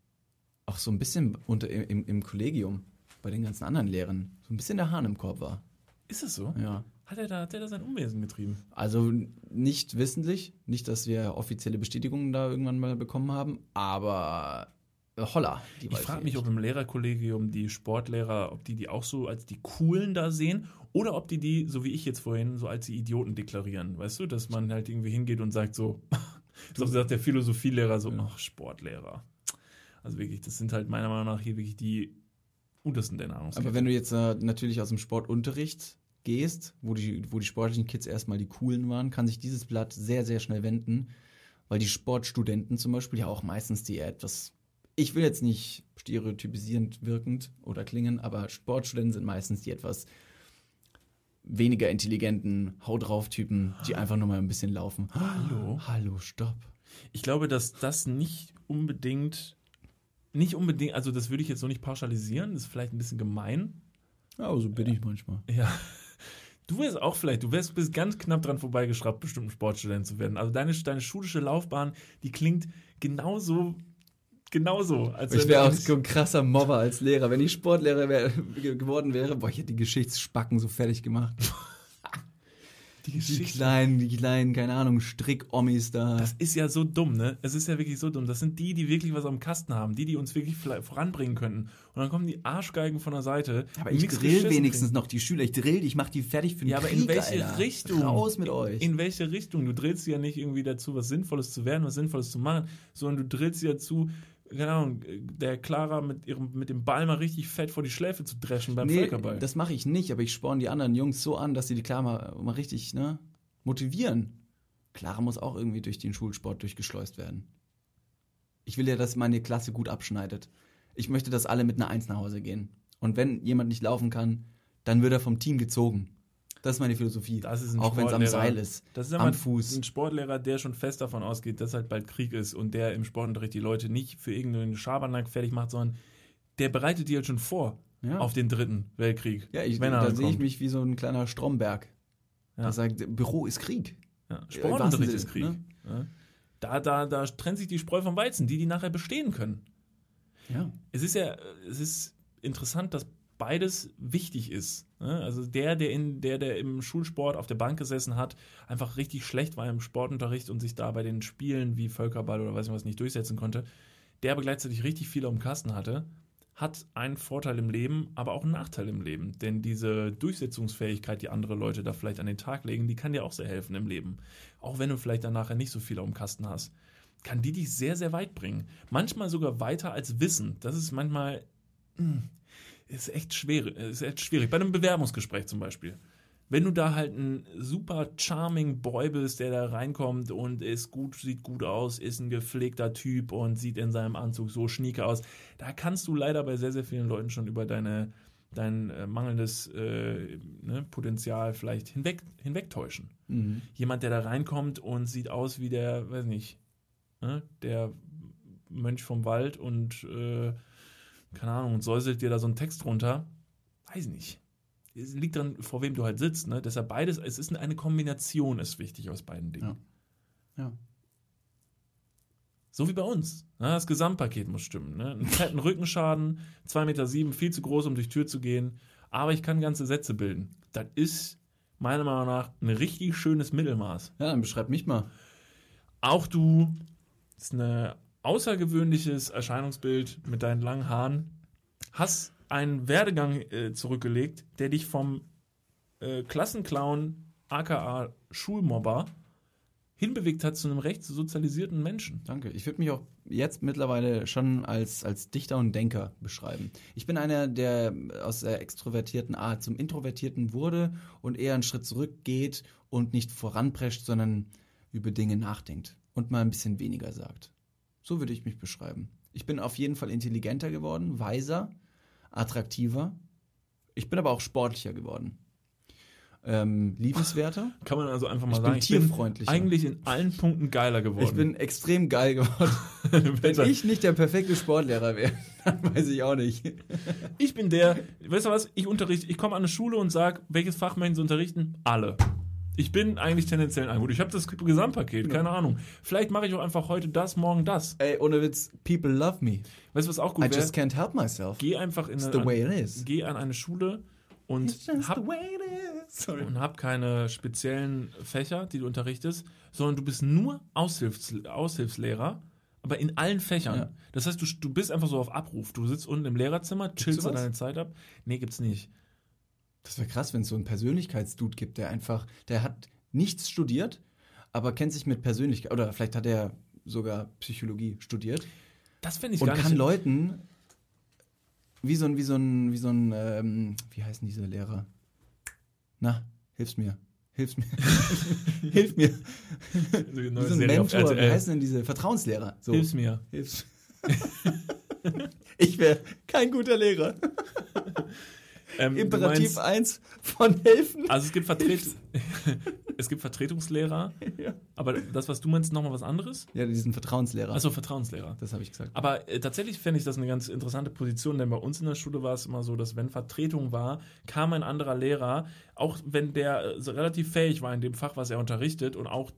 auch so ein bisschen unter, im, im Kollegium bei den ganzen anderen Lehrern so ein bisschen der Hahn im Korb war. Ist es so? Ja. Hat er da, hat er da sein Unwesen getrieben? Also nicht wissentlich, nicht, dass wir offizielle Bestätigungen da irgendwann mal bekommen haben, aber holla. Die Ich frage mich, ob im Lehrerkollegium die Sportlehrer, ob die die auch so als die Coolen da sehen oder ob die die, so wie ich jetzt vorhin, so als die Idioten deklarieren. Weißt du, dass man halt irgendwie hingeht und sagt so, so sagt der Philosophielehrer so, ach, Sportlehrer. Also wirklich, das sind halt meiner Meinung nach hier wirklich die untersten der Nahrungskette. Aber wenn du jetzt äh, natürlich aus dem Sportunterricht gehst, wo die, wo die sportlichen Kids erstmal die coolen waren, kann sich dieses Blatt sehr, sehr schnell wenden, weil die Sportstudenten zum Beispiel ja auch meistens die etwas, ich will jetzt nicht stereotypisierend wirkend oder klingen, aber Sportstudenten sind meistens die etwas weniger intelligenten Hau drauf Typen, die einfach nur mal ein bisschen laufen. Hallo? Hallo, stopp. Ich glaube, dass das nicht unbedingt, nicht unbedingt, also das würde ich jetzt so nicht pauschalisieren, das ist vielleicht ein bisschen gemein. Ja, aber so bin ich manchmal. Ja. Du wärst auch vielleicht, du wärst bist ganz knapp dran vorbeigeschraubt, bestimmt ein Sportstudent zu werden. Also deine, deine schulische Laufbahn, die klingt genauso, genauso. Als Ich wäre auch so ein krasser Mobber als Lehrer. Wenn ich Sportlehrer wär, geworden wäre, boah, ich hätte die Geschichtsspacken so fertig gemacht. die Die kleinen, die kleinen, keine Ahnung, Strick-Ommis da. Das ist ja so dumm, ne? Es ist ja wirklich so dumm. Das sind die, die wirklich was am Kasten haben, die, die uns wirklich voranbringen könnten. Und dann kommen die Arschgeigen von der Seite. aber ich drill wenigstens kriegen. noch die Schüler. Ich drill die, ich mach die fertig für den Ja, aber Krieg, in welche Alter. Richtung? Raus mit euch. In welche Richtung? Du drillst sie ja nicht irgendwie dazu, was Sinnvolles zu werden, was Sinnvolles zu machen, sondern du drillst sie dazu, keine Ahnung, der Clara mit, ihrem, mit dem Ball mal richtig fett vor die Schläfe zu dreschen beim nee, Völkerball. das mache ich nicht, aber ich sporn die anderen Jungs so an, dass sie die Clara mal, mal richtig ne, motivieren. Clara muss auch irgendwie durch den Schulsport durchgeschleust werden. Ich will ja, dass meine Klasse gut abschneidet. Ich möchte, dass alle mit einer Eins nach Hause gehen. Und wenn jemand nicht laufen kann, dann wird er vom Team gezogen. Das ist meine Philosophie. Das ist ein auch wenn es am. Seil ist. Das ist ja am Fuß. ein Sportlehrer, der schon fest davon ausgeht, dass halt bald Krieg ist und der im Sportunterricht die Leute nicht für irgendeinen Schabernack fertig macht, sondern der bereitet die halt schon vor Ja. auf den dritten Weltkrieg. Ja, ich, wenn er da sehe ich mich wie so ein kleiner Stromberg. Ja. Der sagt, Büro ist Krieg. Ja, wahrsten Sportunterricht ist Krieg. ne? Ja. Da, da, da trennt sich die Spreu vom Weizen, die, die nachher bestehen können. Ja. Es ist ja, es ist interessant, dass beides wichtig ist. ne? Also der, der in der, der im Schulsport auf der Bank gesessen hat, einfach richtig schlecht war im Sportunterricht und sich da bei den Spielen wie Völkerball oder weiß ich was nicht durchsetzen konnte, der aber gleichzeitig richtig viel am Kasten hatte, hat einen Vorteil im Leben, aber auch einen Nachteil im Leben. Denn diese Durchsetzungsfähigkeit, die andere Leute da vielleicht an den Tag legen, die kann dir auch sehr helfen im Leben. Auch wenn du vielleicht dann nachher nicht so viel am Kasten hast kann die dich sehr, sehr weit bringen. Manchmal sogar weiter als Wissen. Das ist manchmal, mh, ist echt schwer, ist echt schwierig. Bei einem Bewerbungsgespräch zum Beispiel. Wenn du da halt ein super charming Boy bist, der da reinkommt und ist gut, sieht gut aus, ist ein gepflegter Typ und sieht in seinem Anzug so schnieke aus, da kannst du leider bei sehr, sehr vielen Leuten schon über deine, dein äh, mangelndes äh, ne, Potenzial vielleicht hinweg, hinwegtäuschen Mhm. jemand, der da reinkommt und sieht aus wie der, weiß nicht, ne, der Mönch vom Wald und äh, keine Ahnung, und säuselt dir da so einen Text runter, weiß nicht. Es liegt daran, vor wem du halt sitzt, ne? Deshalb beides, es ist eine Kombination, ist wichtig aus beiden Dingen. Ja. Ja. So wie bei uns. Ne? Das Gesamtpaket muss stimmen. Ne? Einen fetten Rückenschaden, 2,7 Meter, sieben, viel zu groß, um durch Tür zu gehen. Aber ich kann ganze Sätze bilden. Das ist meiner Meinung nach ein richtig schönes Mittelmaß. Ja, dann beschreib mich mal. Auch du ist ein außergewöhnliches Erscheinungsbild mit deinen langen Haaren. Hast einen Werdegang äh, zurückgelegt, der dich vom äh, Klassenclown, aka Schulmobber, hinbewegt hat zu einem recht sozialisierten Menschen. Danke. Ich würde mich auch jetzt mittlerweile schon als, als Dichter und Denker beschreiben. Ich bin einer, der aus der extrovertierten Art zum Introvertierten wurde und eher einen Schritt zurückgeht und nicht voranprescht, sondern über Dinge nachdenkt und mal ein bisschen weniger sagt. So würde ich mich beschreiben. Ich bin auf jeden Fall intelligenter geworden, weiser, attraktiver. Ich bin aber auch sportlicher geworden. Ähm, liebenswerter. Kann man also einfach mal Ich sagen, bin tierfreundlicher. eigentlich in allen Punkten geiler geworden. Ich bin extrem geil geworden. Wenn ich nicht der perfekte Sportlehrer wäre, dann weiß ich auch nicht. Ich bin der, weißt du was, ich unterrichte, ich komme an eine Schule und sage, welches Fach möchten Sie unterrichten? Alle. Ich bin eigentlich tendenziell ein Gut. Ich habe das Gesamtpaket, keine Ahnung. Vielleicht mache ich auch einfach heute das, morgen das. Ey, ohne Witz, people love me. Weißt du, was auch I gut wäre? just can't help myself. Geh einfach in It's eine, the way it is. geh an eine Schule und hab, und hab keine speziellen Fächer, die du unterrichtest, sondern du bist nur Aushilfs, Aushilfslehrer, aber in allen Fächern. Ja. Das heißt, du, du bist einfach so auf Abruf. Du sitzt unten im Lehrerzimmer, chillst da deine Zeit ab. Nee, gibt's nicht. Das wäre krass, wenn es so einen Persönlichkeitsdude gibt, der einfach, der hat nichts studiert, aber kennt sich mit Persönlichkeit, oder vielleicht hat er sogar Psychologie studiert Das fände ich und gar kann nicht. Leuten wie so ein, wie so ein, wie so ein, ähm, wie heißen diese Lehrer? Na, hilf's mir. Hilf's mir. Hilf mir. Wie so ein Serie Mentor. Wie heißen denn diese Vertrauenslehrer? So. Hilf's mir. Hilf's. ich wäre kein guter Lehrer. Ähm, Imperativ meinst- 1 von helfen. Also es gibt, Vertret es gibt Vertretungslehrer, Ja. aber das, was du meinst, ist nochmal was anderes? Ja, diesen Vertrauenslehrer. Also Vertrauenslehrer. das habe ich gesagt. Aber äh, tatsächlich fände ich das eine ganz interessante Position, denn bei uns in der Schule war es immer so, dass wenn Vertretung war, kam ein anderer Lehrer, auch wenn der äh, relativ fähig war in dem Fach, was er unterrichtet und auch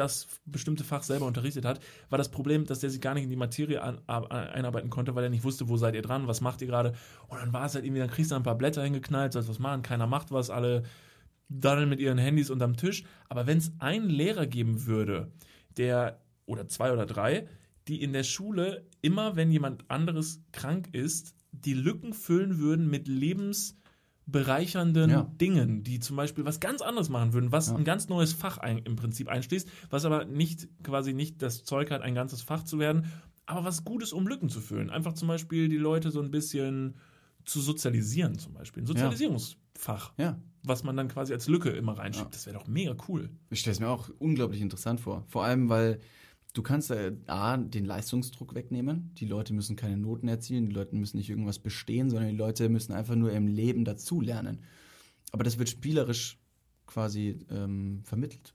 das bestimmte Fach selber unterrichtet hat, war das Problem, dass der sich gar nicht in die Materie an, ab- einarbeiten konnte, weil er nicht wusste, wo seid ihr dran, was macht ihr gerade. Und dann war es halt irgendwie, dann kriegst du ein paar Blätter hingeknallt, sollst was machen, keiner macht was, alle daddeln mit ihren Handys unterm Tisch. Aber wenn es einen Lehrer geben würde, der, oder zwei oder drei, die in der Schule immer, wenn jemand anderes krank ist, die Lücken füllen würden mit lebensbereichernden Ja. Dingen, die zum Beispiel was ganz anderes machen würden, was Ja. ein ganz neues Fach ein, im Prinzip einschließt, was aber nicht quasi nicht das Zeug hat, ein ganzes Fach zu werden, aber was Gutes, um Lücken zu füllen. Einfach zum Beispiel die Leute so ein bisschen zu sozialisieren, zum Beispiel. Ein Sozialisierungsfach, Ja. was man dann quasi als Lücke immer reinschiebt. Das wäre doch mega cool. Ich stelle es mir auch unglaublich interessant vor. Vor allem, weil du kannst äh, A, den Leistungsdruck wegnehmen. Die Leute müssen keine Noten erzielen, die Leute müssen nicht irgendwas bestehen, sondern die Leute müssen einfach nur im Leben dazulernen. Aber das wird spielerisch quasi ähm, vermittelt.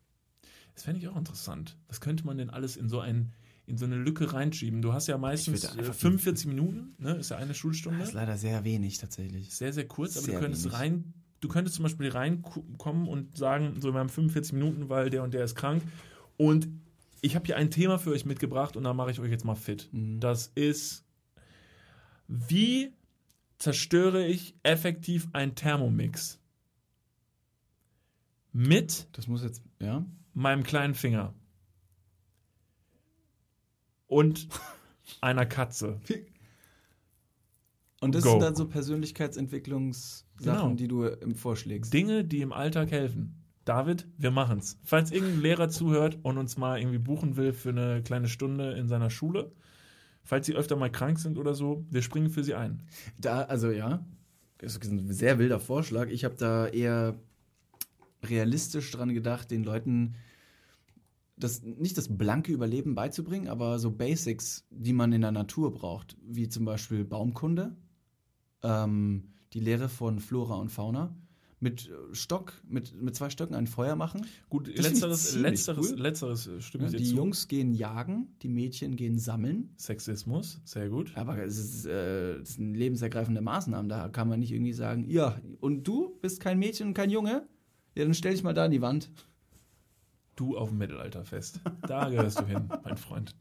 Das fände ich auch interessant. Was könnte man denn alles in so ein in so eine Lücke reinschieben? Du hast ja meistens würde äh, einfach- 45 Minuten, ne? Ist ja eine Schulstunde. Das ist leider sehr wenig tatsächlich. Sehr, sehr kurz, aber Sehr du könntest wenig. rein, du könntest zum Beispiel reinkommen und sagen, so wir haben 45 Minuten, weil der und der ist krank. Und ich habe hier ein Thema für euch mitgebracht und da mache ich euch jetzt mal fit. Mhm. Das ist, wie zerstöre ich effektiv einen Thermomix? Mit Das muss jetzt, ja? meinem kleinen Finger. Und einer Katze. Und das Go. sind dann so Persönlichkeitsentwicklungssachen, Genau. die du vorschlägst. Dinge, die im Alltag helfen. David, wir machen's. Falls irgendein Lehrer zuhört und uns mal irgendwie buchen will für eine kleine Stunde in seiner Schule, falls sie öfter mal krank sind oder so, wir springen für sie ein. Da, also ja, das ist ein sehr wilder Vorschlag. Ich habe da eher realistisch dran gedacht, den Leuten das, nicht das blanke Überleben beizubringen, aber so Basics, die man in der Natur braucht, wie zum Beispiel Baumkunde, ähm, die Lehre von Flora und Fauna, mit äh, Stock, mit, mit zwei Stöcken ein Feuer machen. Gut, Das letzteres, letzteres, cool. letzteres äh, stimme Ja, die zu. Jungs gehen jagen, die Mädchen gehen sammeln. Sexismus, sehr gut. Aber es ist, äh, sind lebensergreifende Maßnahmen. Da kann man nicht irgendwie sagen, ja, und du bist kein Mädchen und kein Junge? Ja, dann stell dich mal da an die Wand. Du auf dem Mittelalterfest. Da gehörst du hin, mein Freund.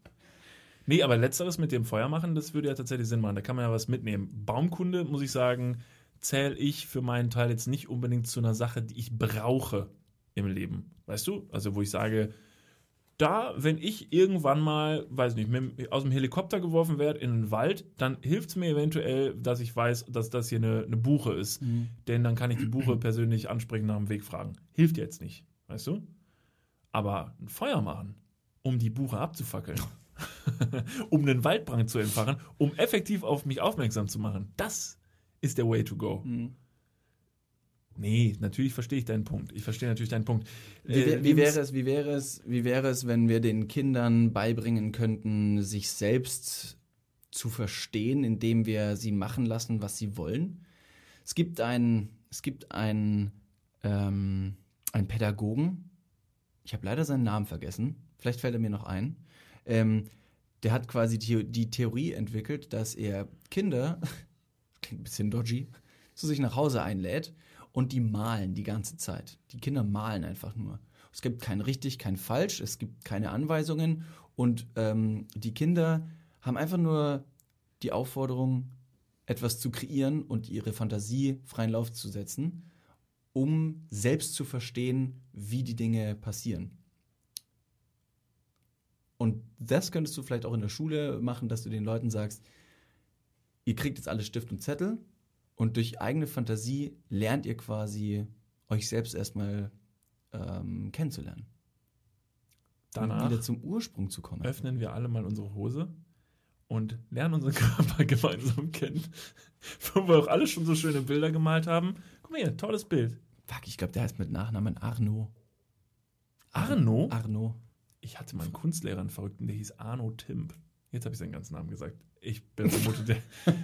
Nee, aber letzteres mit dem Feuer machen, das würde ja tatsächlich Sinn machen. Da kann man ja was mitnehmen. Baumkunde, muss ich sagen, zähle ich für meinen Teil jetzt nicht unbedingt zu einer Sache, die ich brauche im Leben. Weißt du? Also, wo ich sage, da, wenn ich irgendwann mal, weiß nicht, aus dem Helikopter geworfen werde in den Wald, dann hilft es mir eventuell, dass ich weiß, dass das hier eine, eine Buche ist. Denn dann kann ich die Buche persönlich ansprechen, nach dem Weg fragen. Hilft jetzt nicht, weißt du? Aber ein Feuer machen, um die Buche abzufackeln, um einen Waldbrand zu entfachen, um effektiv auf mich aufmerksam zu machen, das ist der Way to go. Nee, natürlich verstehe ich deinen Punkt. Ich verstehe natürlich deinen Punkt. Wie, Äh, wär- wie, Lebens- wäre es, wie, wäre es, wie wäre es, wenn wir den Kindern beibringen könnten, sich selbst zu verstehen, indem wir sie machen lassen, was sie wollen? Es gibt einen, es gibt einen, ähm, einen Pädagogen, ich habe leider seinen Namen vergessen, vielleicht fällt er mir noch ein, ähm, der hat quasi die, die Theorie entwickelt, dass er Kinder, klingt ein bisschen dodgy, zu sich nach Hause einlädt und die malen die ganze Zeit. Die Kinder malen einfach nur. Es gibt kein richtig, kein falsch, es gibt keine Anweisungen und ähm, die Kinder haben einfach nur die Aufforderung, etwas zu kreieren und ihre Fantasie freien Lauf zu setzen, um selbst zu verstehen, wie die Dinge passieren. Und das könntest du vielleicht auch in der Schule machen, dass du den Leuten sagst, ihr kriegt jetzt alle Stift und Zettel und durch eigene Fantasie lernt ihr quasi euch selbst erstmal ähm, kennenzulernen. Um Danach wieder zum Ursprung zu kommen. öffnen wir alle mal unsere Hose und lernen unseren Körper gemeinsam kennen. Wo wir auch alle schon so schöne Bilder gemalt haben. Guck mal hier, tolles Bild. Fuck, ich glaube, der heißt mit Nachnamen Arno. Arno? Arno. Ich hatte mal einen Kunstlehrer, einen Verrückten, der hieß Arno Timp. Jetzt habe ich seinen ganzen Namen gesagt. Ich bin vermutet, der,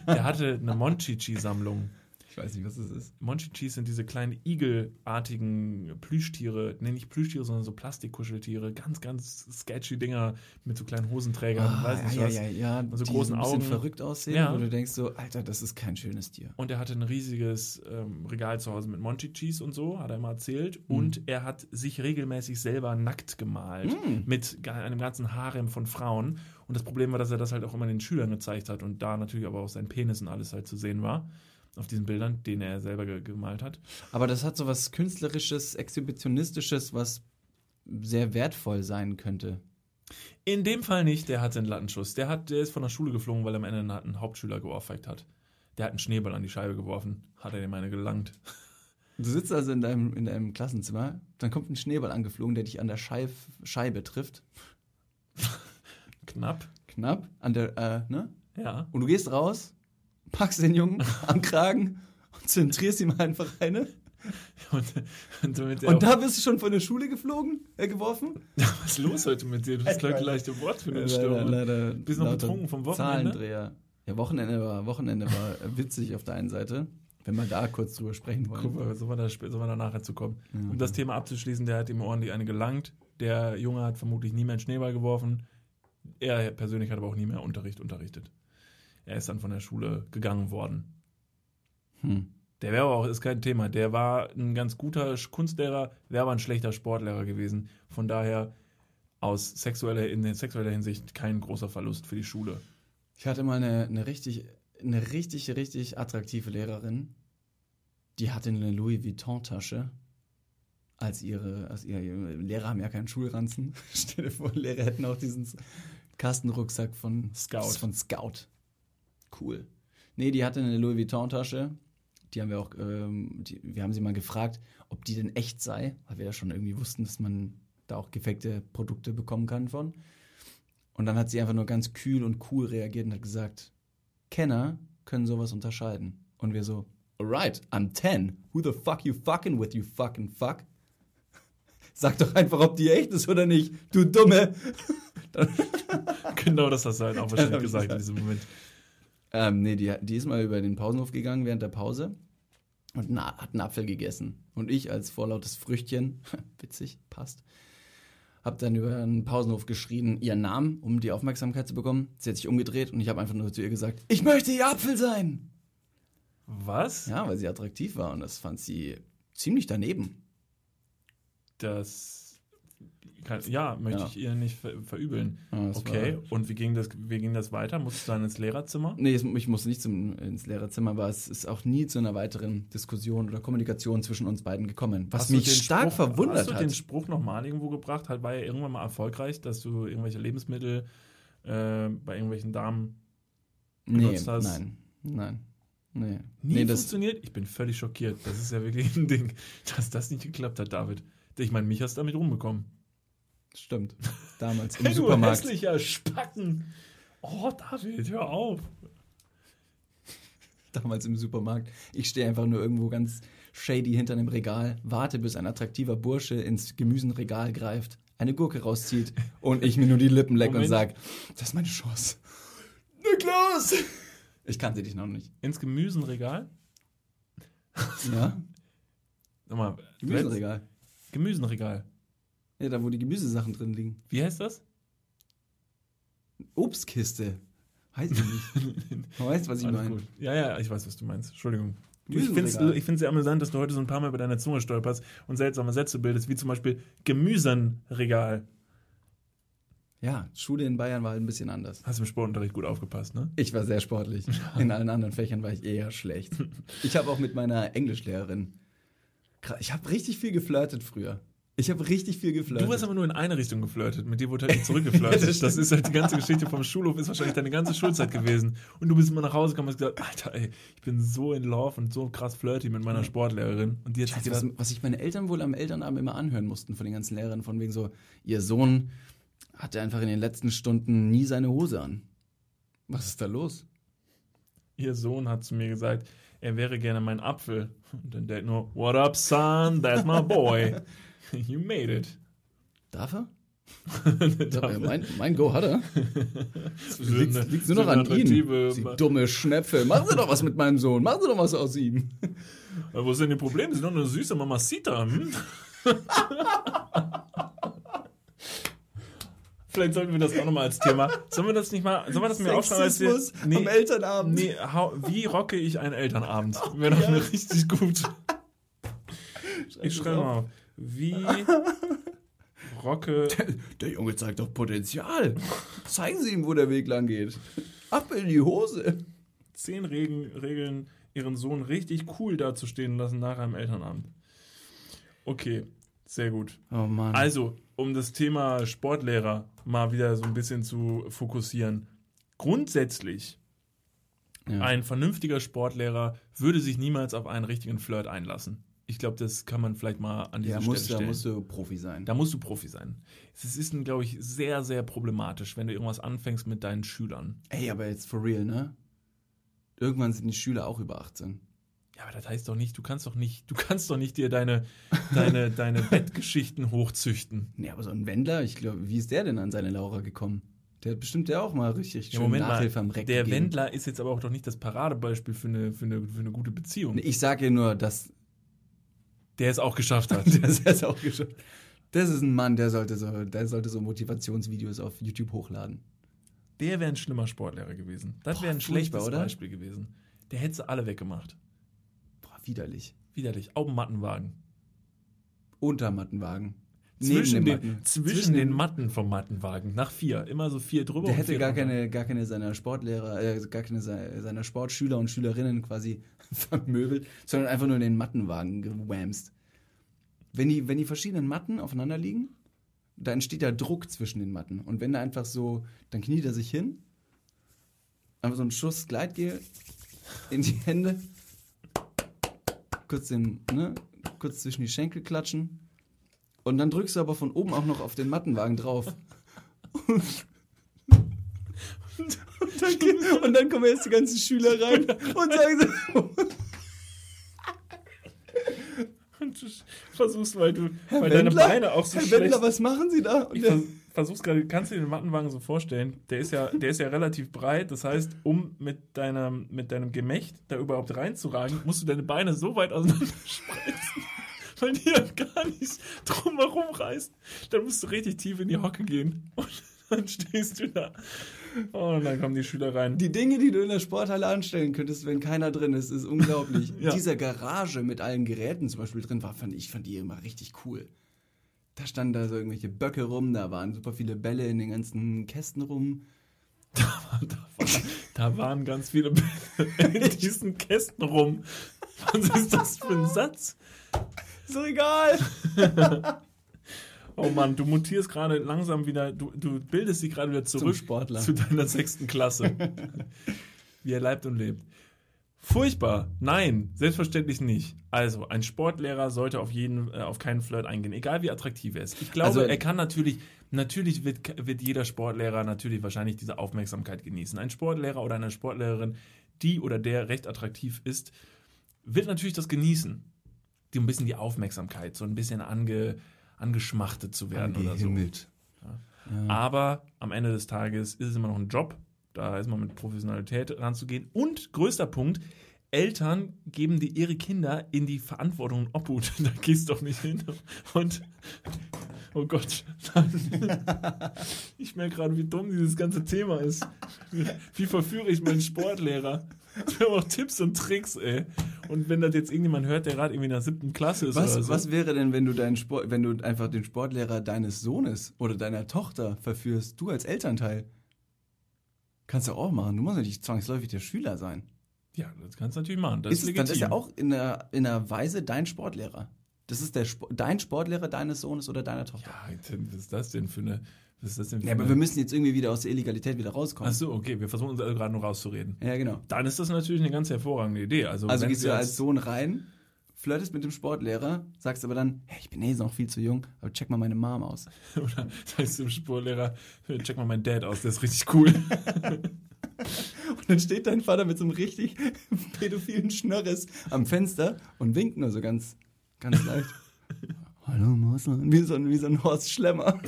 der hatte eine Monchichi-Sammlung. Ich weiß nicht, was das ist. Monchichis sind diese kleinen igelartigen Plüschtiere, nee, nicht Plüschtiere, sondern so Plastikkuscheltiere, ganz, ganz sketchy Dinger mit so kleinen Hosenträgern, weiß nicht Ah, ja, was. ja, ja, so die großen ein bisschen Augen. verrückt aussehen, Ja. wo du denkst so, Alter, das ist kein schönes Tier. Und er hatte ein riesiges ähm, Regal zu Hause mit Monchichis und so, hat er mal erzählt. Mhm. Und er hat sich regelmäßig selber nackt gemalt. Mhm. Mit einem ganzen Harem von Frauen. Und das Problem war, dass er das halt auch immer den Schülern gezeigt hat. Und da natürlich aber auch sein Penis und alles halt zu sehen war. Auf diesen Bildern, denen er selber ge gemalt hat. Aber das hat so was Künstlerisches, Exhibitionistisches, was sehr wertvoll sein könnte. In dem Fall nicht, der hatte einen Lattenschuss. Der, hat, der ist von der Schule geflogen, weil er am Ende einen, einen Hauptschüler geohrfeigt hat. Der hat einen Schneeball an die Scheibe geworfen. Hat er dem eine gelangt. Du sitzt also in deinem, in deinem Klassenzimmer, dann kommt ein Schneeball angeflogen, der dich an der Scheif, Scheibe trifft. Knapp. Knapp. An der, äh, ne? Ja. Und du gehst raus, packst den Jungen am Kragen und zentrierst ihm einfach eine. Und, und, Und da bist du schon von der Schule geflogen, äh, geworfen? Was ist los heute mit dir? Du hast gleich eine leichte Wortfindungsstörung. leider. Bist noch betrunken vom Wochenende? Zahlendreher. Ja, Wochenende war, Wochenende war witzig auf der einen Seite, wenn wir da kurz drüber sprechen Guck wollen. mal, so war da, so war da nachher zu kommen. Ja. Um das Thema abzuschließen, der hat ihm ordentlich eine gelangt. Der Junge hat vermutlich nie mehr einen Schneeball geworfen. Er persönlich hat aber auch nie mehr Unterricht unterrichtet. Er ist dann von der Schule gegangen worden. Hm. Der wäre aber auch, ist kein Thema. Der war ein ganz guter Kunstlehrer, wäre aber ein schlechter Sportlehrer gewesen. Von daher aus sexueller, in sexueller Hinsicht kein großer Verlust für die Schule. Ich hatte mal eine, eine richtig, eine richtig, richtig attraktive Lehrerin, die hatte eine Louis Vuitton-Tasche. Als ihre, als ihre Lehrer haben ja keinen Schulranzen. Stell dir vor, Lehrer hätten auch diesen Kastenrucksack von Scout. Von Scout. Cool. Nee, die hatte eine Louis Vuitton-Tasche. Die haben wir auch, ähm, die, wir haben sie mal gefragt, ob die denn echt sei, weil wir ja schon irgendwie wussten, dass man da auch gefakte Produkte bekommen kann von. Und dann hat sie einfach nur ganz kühl und cool reagiert und hat gesagt, Kenner können sowas unterscheiden. Und wir so, alright, I'm 10. Who the fuck you fucking with, you fucking fuck? Sag doch einfach, ob die echt ist oder nicht, du Dumme. genau das hast du halt auch wahrscheinlich ich gesagt in gesagt. diesem Moment. Ähm, nee, die, die ist mal über den Pausenhof gegangen während der Pause und na, hat einen Apfel gegessen. Und ich als vorlautes Früchtchen, witzig, passt, hab dann über den Pausenhof geschrien, ihren Namen, um die Aufmerksamkeit zu bekommen. Sie hat sich umgedreht und ich habe einfach nur zu ihr gesagt, ich möchte ihr Apfel sein. Was? Ja, weil sie attraktiv war und das fand sie ziemlich daneben. Das kann, ja, möchte Ja. ich ihr nicht ver verübeln. Ja, okay, war- und wie ging, das, wie ging das weiter? Musstest du dann ins Lehrerzimmer? Nee, ich musste nicht zum, ins Lehrerzimmer, aber es ist auch nie zu einer weiteren Diskussion oder Kommunikation zwischen uns beiden gekommen. Was Hast mich stark Spruch, verwundert Hast du hat. den Spruch nochmal irgendwo gebracht? Halt war ja irgendwann mal erfolgreich, dass du irgendwelche Lebensmittel äh, bei irgendwelchen Damen nee, benutzt hast? nein, nein, nee. nie nee, das, funktioniert? Ich bin völlig schockiert. Das ist ja wirklich ein Ding, dass das nicht geklappt hat, David. Ich meine, mich hast du damit rumbekommen. Stimmt. Damals im Hey, du Supermarkt. hässlicher Spacken! Oh, David, hör auf! Damals im Supermarkt. Ich stehe einfach nur irgendwo ganz shady hinter einem Regal, warte, bis ein attraktiver Bursche ins Gemüsenregal greift, eine Gurke rauszieht und ich mir nur die Lippen leck und Moment. sag, das ist meine Chance. Niklas! Ich kannte dich noch nicht. Ins Gemüsenregal? Ja? Sag mal, Gemüsenregal. Gemüsenregal. Ja, da wo die Gemüsesachen drin liegen. Wie heißt das? Obstkiste. Weiß ich nicht. Du weißt, was ich meine. gut. Ja, ja, ich weiß, was du meinst. Entschuldigung. Ich finde es sehr amüsant, dass du heute so ein paar Mal über deine Zunge stolperst und seltsame Sätze bildest, wie zum Beispiel Gemüsenregal. Ja, Schule in Bayern war halt ein bisschen anders. Hast du im Sportunterricht gut aufgepasst, ne? Ich war sehr sportlich. In allen anderen Fächern war ich eher schlecht. Ich habe auch mit meiner Englischlehrerin. Ich habe richtig viel geflirtet früher. Ich habe richtig viel geflirtet. Du hast aber nur in eine Richtung geflirtet. Mit dir wurde halt nicht zurückgeflirtet. Das das, ist halt die ganze Geschichte vom Schulhof, ist wahrscheinlich deine ganze Schulzeit gewesen. Und du bist immer nach Hause gekommen und hast gesagt, Alter, ey, ich bin so in love und so krass flirty mit meiner Sportlehrerin. Und die hat sich du, was, was sich meine Eltern wohl am Elternabend immer anhören mussten von den ganzen Lehrern, von wegen so, ihr Sohn hatte einfach in den letzten Stunden nie seine Hose an. Was ist da los? ihr Sohn hat zu mir gesagt, er wäre gerne mein Apfel. Und dann Dad nur, what up, son? That's my boy. You made it. Darf er? Darf Ja, mein, mein Go hat er. Liegt, eine- liegt nur noch an ihm. Sie dumme Schnepfe. Machen Sie doch was mit meinem Sohn. Machen Sie doch was aus ihm. Aber Wo ist denn die Probleme? Sie sind doch eine süße Mamacita. Hm? Vielleicht sollten wir das auch nochmal als Thema. Sollen wir das nicht mal, sollen wir das mir aufschreiben? als wir- Sexismus am Elternabend. Nee, hau, wie rocke ich einen Elternabend? Wäre doch mir richtig gut. Ich schreibe mal auf. Wie rocke. Der Junge zeigt doch Potenzial. Zeigen Sie ihm, wo der Weg lang geht. Ab in die Hose. Zehn Regen, Regeln, ihren Sohn richtig cool dazustehen lassen nach einem Elternabend. Okay, sehr gut. Oh Mann. Also, um das Thema Sportlehrer mal wieder so ein bisschen zu fokussieren. Grundsätzlich, ja. ein vernünftiger Sportlehrer würde sich niemals auf einen richtigen Flirt einlassen. Ich glaube, das kann man vielleicht mal an diese ja, Stelle musst, da stellen. musst du Profi sein. Da musst du Profi sein. Es ist, glaube ich, sehr, sehr problematisch, wenn du irgendwas anfängst mit deinen Schülern. Ey, aber jetzt for real, ne? Irgendwann sind die Schüler auch über 18. Ja, aber das heißt doch nicht, du kannst doch nicht, du kannst doch nicht dir deine, deine, deine Bettgeschichten hochzüchten. Nee, aber so ein Wendler, ich glaube, wie ist der denn an seine Laura gekommen? Der hat bestimmt ja auch mal richtig Ja, schön Moment mal, Nachhilfe am Reck der gegeben. Wendler ist jetzt aber auch doch nicht das Paradebeispiel für eine, für eine, für eine gute Beziehung. Ich sage ja nur, dass Der es auch geschafft hat. der ist jetzt auch geschafft. Das ist ein Mann, der sollte so, der sollte so Motivationsvideos auf YouTube hochladen. Der wäre ein schlimmer Sportlehrer gewesen. Das wäre ein schlechtes oder? Beispiel gewesen. Der hätte sie alle weggemacht. Boah, widerlich. Widerlich. Auf dem Mattenwagen. Unter Mattenwagen. Zwischen, den, dem Matten. zwischen den Matten vom Mattenwagen. Nach vier. Immer so vier drüber. Der hätte gar keine, gar keine seiner Sportlehrer, äh, gar keine se- seiner Sportschüler und Schülerinnen quasi vermöbelt, sondern einfach nur in den Mattenwagen gewamst. Wenn die, wenn die verschiedenen Matten aufeinander liegen, da entsteht ja Druck zwischen den Matten. Und wenn da einfach so, dann kniet er sich hin, einfach so einen Schuss Gleitgel in die Hände, kurz den, ne, kurz zwischen die Schenkel klatschen und dann drückst du aber von oben auch noch auf den Mattenwagen drauf. Und dann, geht- und dann kommen jetzt die ganzen Schüler rein und sagen so, Und du versuchst, weil du, Herr weil deine Wendler? Beine auch so Herr schlecht Wendler, was machen Sie da? Und der, vers versuch's gerade, kannst du dir den Mattenwagen so vorstellen? Der ist ja, der ist ja relativ breit. Das heißt, um mit deinem, mit deinem Gemächt da überhaupt reinzuragen, musst du deine Beine so weit auseinander spreizen, weil die ja gar nicht drumherum reißen. Dann musst du richtig tief in die Hocke gehen. Und dann stehst du da. Oh, und dann kommen die Schüler rein. die Dinge, die du in der Sporthalle anstellen könntest, wenn keiner drin ist, ist unglaublich. Ja. Dieser Garage mit allen Geräten zum Beispiel drin war, fand ich fand die immer richtig cool. Da standen da so irgendwelche Böcke rum, da waren super viele Bälle in den ganzen Kästen rum. Da, war, da waren ganz viele Bälle in diesen Kästen rum. Was ist das für ein Satz? Ist doch egal. Oh Mann, du mutierst gerade langsam wieder, du, du bildest dich gerade wieder zurück Sportler. zu deiner sechsten Klasse. Wie er leibt und lebt. Furchtbar. Nein, selbstverständlich nicht. Also, ein Sportlehrer sollte auf jeden, äh, auf keinen Flirt eingehen, egal wie attraktiv er ist. Ich glaube, Also- er kann natürlich, natürlich wird, wird jeder Sportlehrer natürlich wahrscheinlich diese Aufmerksamkeit genießen. Ein Sportlehrer oder eine Sportlehrerin, die oder der recht attraktiv ist, wird natürlich das genießen. Die, ein bisschen die Aufmerksamkeit, so ein bisschen ange, angeschmachtet zu werden oder so. Angehimmelt. Aber am Ende des Tages ist es immer noch ein Job. Da ist man mit Professionalität ranzugehen. Und größter Punkt, Eltern geben die ihre Kinder in die Verantwortung und Obhut. Da gehst du doch nicht hin. Und oh Gott, ich merke gerade, wie dumm dieses ganze Thema ist. Wie, wie verführe ich meinen Sportlehrer? Wir haben auch Tipps und Tricks, ey. Und wenn das jetzt irgendjemand hört, der gerade irgendwie in der siebten Klasse ist Was, oder so. was wäre denn, wenn du deinen Sport, wenn du einfach den Sportlehrer deines Sohnes oder deiner Tochter verführst, du als Elternteil? Kannst du auch machen. Du musst ja nicht zwangsläufig der Schüler sein. Ja, das kannst du natürlich machen. Das Ist ist, dann ist ja auch in einer, in einer Weise dein Sportlehrer. Das ist der Sp dein Sportlehrer deines Sohnes oder deiner Tochter. Ja, was ist das denn für eine. Ja, aber wir müssen jetzt irgendwie wieder aus der Illegalität wieder rauskommen. Ach so, okay, wir versuchen uns also gerade nur rauszureden. Ja, genau. Dann ist das natürlich eine ganz hervorragende Idee. Also, Also gehst du als Sohn rein, flirtest mit dem Sportlehrer, sagst aber dann, hey, ich bin eh noch viel zu jung, aber check mal meine Mom aus. oder sagst du dem Sportlehrer, check mal meinen Dad aus, der ist richtig cool. Und dann steht dein Vater mit so einem richtig pädophilen Schnörres am Fenster und winkt nur so ganz, ganz leicht. Hallo Moslem, wie so ein, wie so ein Horst Schlemmer.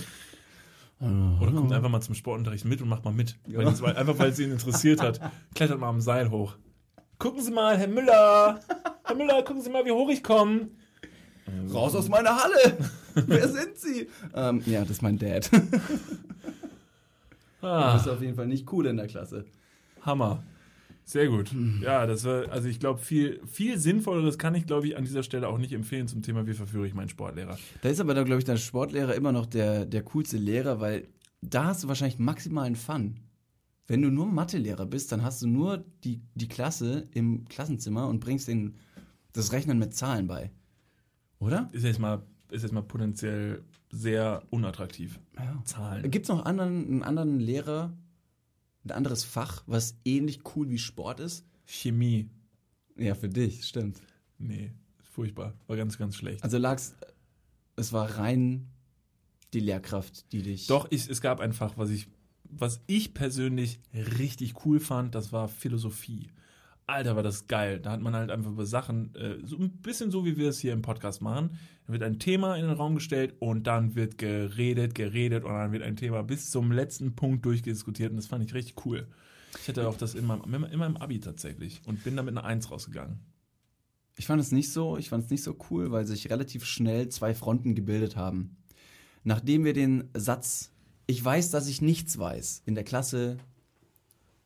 Hallo, Oder kommt einfach mal zum Sportunterricht mit und macht mal mit. Ja. Weil einfach weil es ihn interessiert hat. Klettert mal am Seil hoch. Gucken Sie mal, Herr Müller! Herr Müller, gucken Sie mal, wie hoch ich komme. Raus aus meiner Halle! Wer sind Sie? Ähm, ja, das ist mein Dad. Du Ah. bist auf jeden Fall nicht cool in der Klasse. Hammer. Sehr gut. Ja, das war, also ich glaube, viel, viel Sinnvolleres kann ich, glaube ich, an dieser Stelle auch nicht empfehlen zum Thema, wie verführe ich meinen Sportlehrer. Da ist aber, glaube ich, der Sportlehrer immer noch der, der coolste Lehrer, weil da hast du wahrscheinlich maximalen Fun. Wenn du nur Mathelehrer bist, dann hast du nur die, die Klasse im Klassenzimmer und bringst denen das Rechnen mit Zahlen bei. Oder? Ist jetzt mal, ist jetzt mal potenziell sehr unattraktiv. Ja. Zahlen. Gibt es noch anderen, einen anderen Lehrer, ein anderes Fach, was ähnlich cool wie Sport ist? Chemie. Ja, für dich, stimmt. Nee, furchtbar. War ganz, ganz schlecht. Also lag's, es war rein die Lehrkraft, die dich. Doch, ich, es gab ein Fach, was ich, was ich persönlich richtig cool fand, das war Philosophie. Alter, war das geil. Da hat man halt einfach über Sachen, äh, so ein bisschen so, wie wir es hier im Podcast machen. Da wird ein Thema in den Raum gestellt und dann wird geredet, geredet und dann wird ein Thema bis zum letzten Punkt durchdiskutiert und das fand ich richtig cool. Ich hatte auch das in meinem, in meinem Abi tatsächlich und bin da mit einer Eins rausgegangen. Ich fand es nicht so, ich fand es nicht so cool, weil sich relativ schnell zwei Fronten gebildet haben. Nachdem wir den Satz Ich weiß, dass ich nichts weiß in der Klasse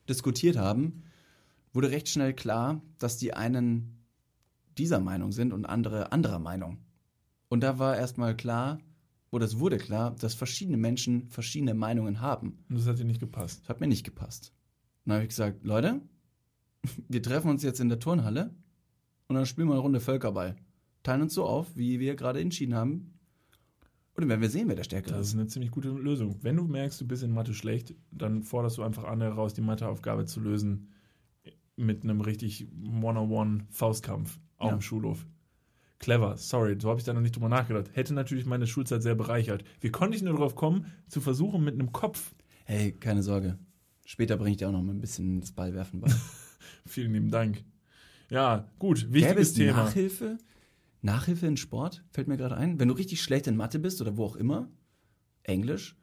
diskutiert haben, wurde recht schnell klar, dass die einen dieser Meinung sind und andere anderer Meinung. Und da war erstmal klar, oder es wurde klar, dass verschiedene Menschen verschiedene Meinungen haben. Und das hat dir nicht gepasst. Das hat mir nicht gepasst. Dann habe ich gesagt, Leute, wir treffen uns jetzt in der Turnhalle und dann spielen wir eine Runde Völkerball. Teilen uns so auf, wie wir gerade entschieden haben. Und dann werden wir sehen, wer der Stärkere Das ist. ist eine ziemlich gute Lösung. Wenn du merkst, du bist in Mathe schlecht, dann forderst du einfach andere raus, die Matheaufgabe zu lösen mit einem richtig One-on-One-Faustkampf auf Ja. dem Schulhof. Clever, sorry, so habe ich da noch nicht drüber nachgedacht. Hätte natürlich meine Schulzeit sehr bereichert. Wie konnte ich nur darauf kommen, zu versuchen, mit einem Kopf, Hey, keine Sorge. Später bringe ich dir auch noch mal ein bisschen das Ballwerfen bei. vielen lieben Dank. Ja, gut, Gäbe wichtiges es Thema. Nachhilfe? Nachhilfe in Sport? Fällt mir gerade ein. Wenn du richtig schlecht in Mathe bist oder wo auch immer, Englisch,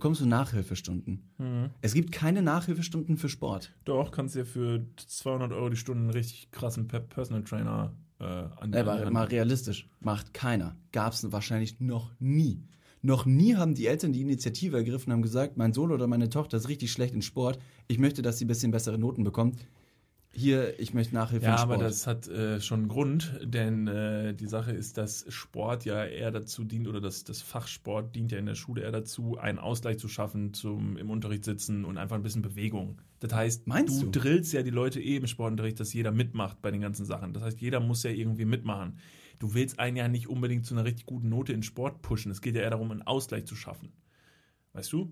bekommst du Nachhilfestunden. Mhm. Es gibt keine Nachhilfestunden für Sport. Doch, kannst dir für 200 Euro die Stunde einen richtig krassen Pe- Personal Trainer äh, an Ja, an aber Hand mal realistisch. Macht keiner. Gab es wahrscheinlich noch nie. Noch nie haben die Eltern die Initiative ergriffen und haben gesagt, mein Sohn oder meine Tochter ist richtig schlecht in Sport. Ich möchte, dass sie ein bisschen bessere Noten bekommt. Hier, ich möchte Nachhilfe Ja, aber das hat äh, schon einen Grund, denn äh, die Sache ist, dass Sport ja eher dazu dient, oder das, das Fach Sport dient ja in der Schule eher dazu, einen Ausgleich zu schaffen zum im Unterricht sitzen und einfach ein bisschen Bewegung. Das heißt, Meinst du, du? drillst ja die Leute eh im Sportunterricht, dass jeder mitmacht bei den ganzen Sachen. Das heißt, jeder muss ja irgendwie mitmachen. Du willst einen ja nicht unbedingt zu einer richtig guten Note in Sport pushen. Es geht ja eher darum, einen Ausgleich zu schaffen. Weißt du?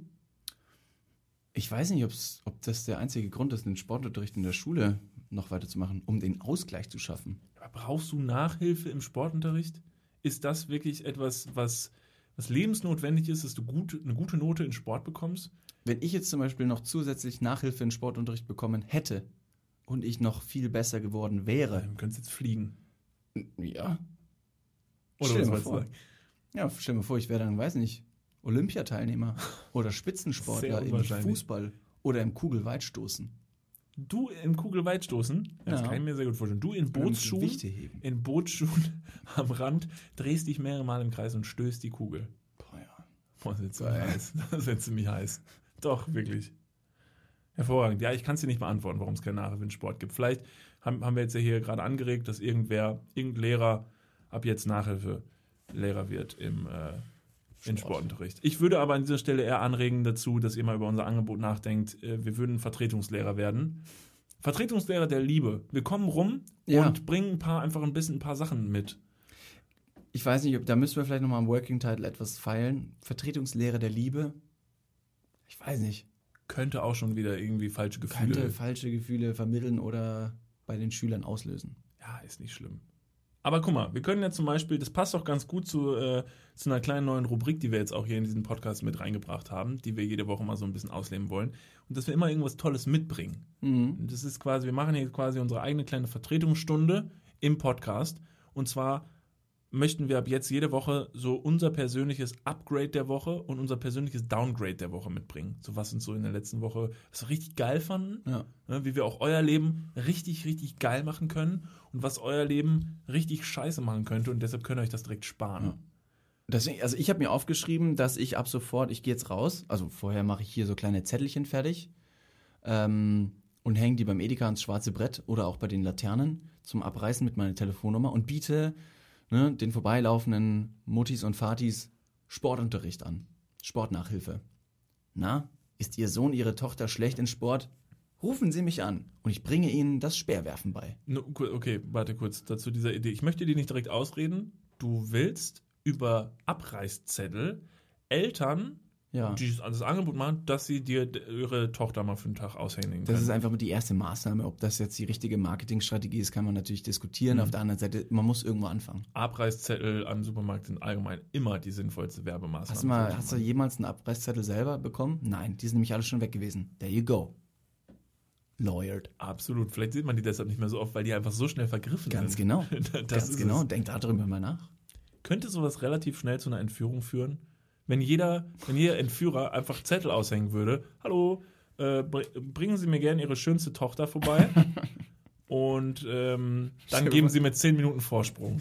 ich weiß nicht, ob das der einzige Grund ist, den Sportunterricht in der Schule noch weiterzumachen, um den Ausgleich zu schaffen. Aber brauchst du Nachhilfe im Sportunterricht? Ist das wirklich etwas, was, was lebensnotwendig ist, dass du gut, eine gute Note in Sport bekommst? Wenn ich jetzt zum Beispiel noch zusätzlich Nachhilfe in Sportunterricht bekommen hätte und ich noch viel besser geworden wäre, Du könntest jetzt fliegen. ja, Oder Stell dir mal vor. sagen? Ja, stell dir mal vor, ich wäre dann, weiß nicht, Olympiateilnehmer oder Spitzensportler im. Fußball oder im Kugelweitstoßen. Du in Kugelweitstoßen, das Ja. kann ich mir sehr gut vorstellen. Du in Bootsschuhen, in Bootsschuhen am Rand, drehst dich mehrere Mal im Kreis und stößt die Kugel. Boah, ja. Boah, das ziemlich Geil. heiß. Das wird ziemlich heiß. Doch, wirklich. Hervorragend. Ja, ich kann es dir nicht beantworten, warum es keinen Nachhilfesport gibt. Vielleicht haben, haben wir jetzt ja hier gerade angeregt, dass irgendwer, irgendein Lehrer ab jetzt Nachhilfelehrer wird im, äh, in Sport. Sportunterricht. Ich würde aber an dieser Stelle eher anregen dazu, dass ihr mal über unser Angebot nachdenkt. Äh, wir würden Vertretungslehrer werden. Vertretungslehrer der Liebe. Wir kommen rum Ja. und bringen ein paar, einfach ein bisschen ein paar Sachen mit. Ich weiß nicht, ob, da müssen wir vielleicht nochmal am Working Title etwas feilen. Vertretungslehre der Liebe. Ich weiß nicht. Könnte auch schon wieder irgendwie falsche Gefühle. Könnte falsche Gefühle vermitteln oder bei den Schülern auslösen. Ja, ist nicht schlimm. Aber guck mal, wir können ja zum Beispiel, das passt doch ganz gut zu, äh, zu einer kleinen neuen Rubrik, die wir jetzt auch hier in diesen Podcast mit reingebracht haben, die wir jede Woche mal so ein bisschen ausleben wollen. Und dass wir immer irgendwas Tolles mitbringen. Mhm. Und das ist quasi, wir machen hier quasi unsere eigene kleine Vertretungsstunde im Podcast. Und zwar möchten wir ab jetzt jede Woche so unser persönliches Upgrade der Woche und unser persönliches Downgrade der Woche mitbringen. So was uns so in der letzten Woche was wir richtig geil fanden Ja. ne, wie wir auch euer Leben richtig, richtig geil machen können und was euer Leben richtig scheiße machen könnte und deshalb könnt ihr euch das direkt sparen. Ja. Deswegen, also ich habe mir aufgeschrieben, dass ich ab sofort, ich gehe jetzt raus, also vorher mache ich hier so kleine Zettelchen fertig ähm, und hänge die beim Edeka ans schwarze Brett oder auch bei den Laternen zum Abreißen mit meiner Telefonnummer und biete ne, den vorbeilaufenden Muttis und Fatis Sportunterricht an. Sportnachhilfe. Na, ist Ihr Sohn, Ihre Tochter schlecht in Sport? Rufen Sie mich an und ich bringe Ihnen das Speerwerfen bei. No, Okay, warte kurz dazu dieser Idee. Ich möchte dir nicht direkt ausreden. Du willst über Abreißzettel Eltern Ja. die das Angebot machen, dass sie dir ihre Tochter mal für einen Tag aushängen Das können. ist einfach die erste Maßnahme. Ob das jetzt die richtige Marketingstrategie ist, kann man natürlich diskutieren. Auf der anderen Seite, man muss irgendwo anfangen. Abreißzettel am Supermarkt sind allgemein immer die sinnvollste Werbemaßnahme. Hast du, mal, hast du jemals einen Abreißzettel selber bekommen? Nein, die sind nämlich alle schon weg gewesen. There you go. Lawyered. Absolut. Vielleicht sieht man die deshalb nicht mehr so oft, weil die einfach so schnell vergriffen Ganz sind. genau. das Ganz genau. Es. Denk darüber mal nach. Könnte sowas relativ schnell zu einer Entführung führen? Wenn jeder, wenn jeder Entführer einfach Zettel aushängen würde, hallo, äh, br bringen Sie mir gerne Ihre schönste Tochter vorbei. Und ähm, dann geben Sie mir 10 Minuten Vorsprung.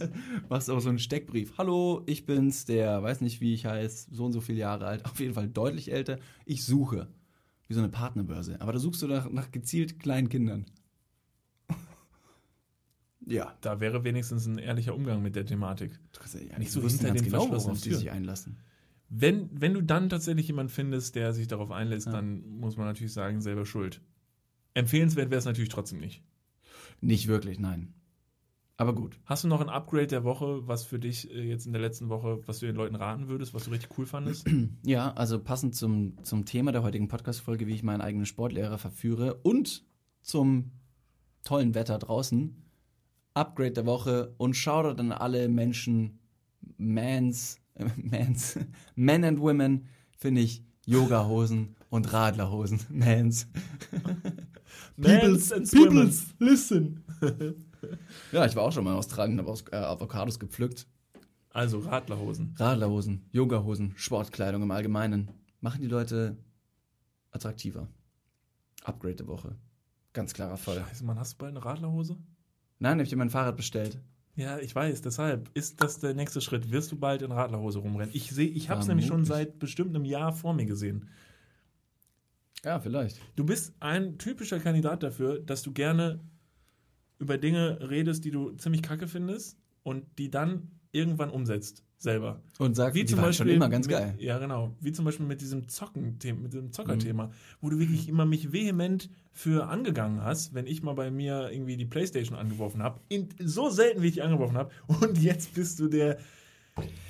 Machst auch so einen Steckbrief. Hallo, ich bin's, der weiß nicht, wie ich heiße, so und so viele Jahre alt, auf jeden Fall deutlich älter. Ich suche. Wie so eine Partnerbörse. Aber da suchst du nach, nach gezielt kleinen Kindern. Ja. Da wäre wenigstens ein ehrlicher Umgang mit der Thematik. Ja, Nicht so hinter den genau, verschlossenen Türen. sich einlassen. Wenn, wenn du dann tatsächlich jemanden findest, der sich darauf einlässt, Ja. dann muss man natürlich sagen, selber schuld. Empfehlenswert wäre es natürlich trotzdem nicht. Nicht wirklich, nein. Aber gut. Hast du noch ein Upgrade der Woche, was für dich äh, jetzt in der letzten Woche, was du den Leuten raten würdest, was du richtig cool fandest? Ja, also passend zum, zum Thema der heutigen Podcast-Folge, wie ich meinen eigenen Sportlehrer verführe und zum tollen Wetter draußen, Upgrade der Woche und Shoutout an alle Menschen, Mans, äh, Mans, Men and Women, finde ich Yoga-Hosen und Radlerhosen. Mans. Mans and Swimmers. listen. ja, ich war auch schon mal in Australien, habe aus- äh, Avocados gepflückt. Also Radlerhosen. Radlerhosen, Yogahosen, Sportkleidung im Allgemeinen machen die Leute attraktiver. Upgrade der Woche. Ganz klarer Fall. Scheiße, Mann, hast du bald eine Radlerhose? Nein, ich dir mein Fahrrad bestellt. Ja, ich weiß, deshalb ist das der nächste Schritt. Wirst du bald in Radlerhose rumrennen? Ich sehe, ich habe es nämlich schon seit bestimmt einem Jahr vor mir gesehen. Ja, vielleicht. Du bist ein typischer Kandidat dafür, dass du gerne über Dinge redest, die du ziemlich kacke findest und die dann irgendwann umsetzt, selber. Und sag, Wie zum Beispiel schon immer ganz mit, geil. Ja, genau. Wie zum Beispiel mit diesem Zocken, mit diesem Zockerthema, wo du wirklich immer mich vehement für angegangen hast, wenn ich mal bei mir irgendwie die Playstation angeworfen habe. So selten, wie ich angeworfen habe. Und jetzt bist du der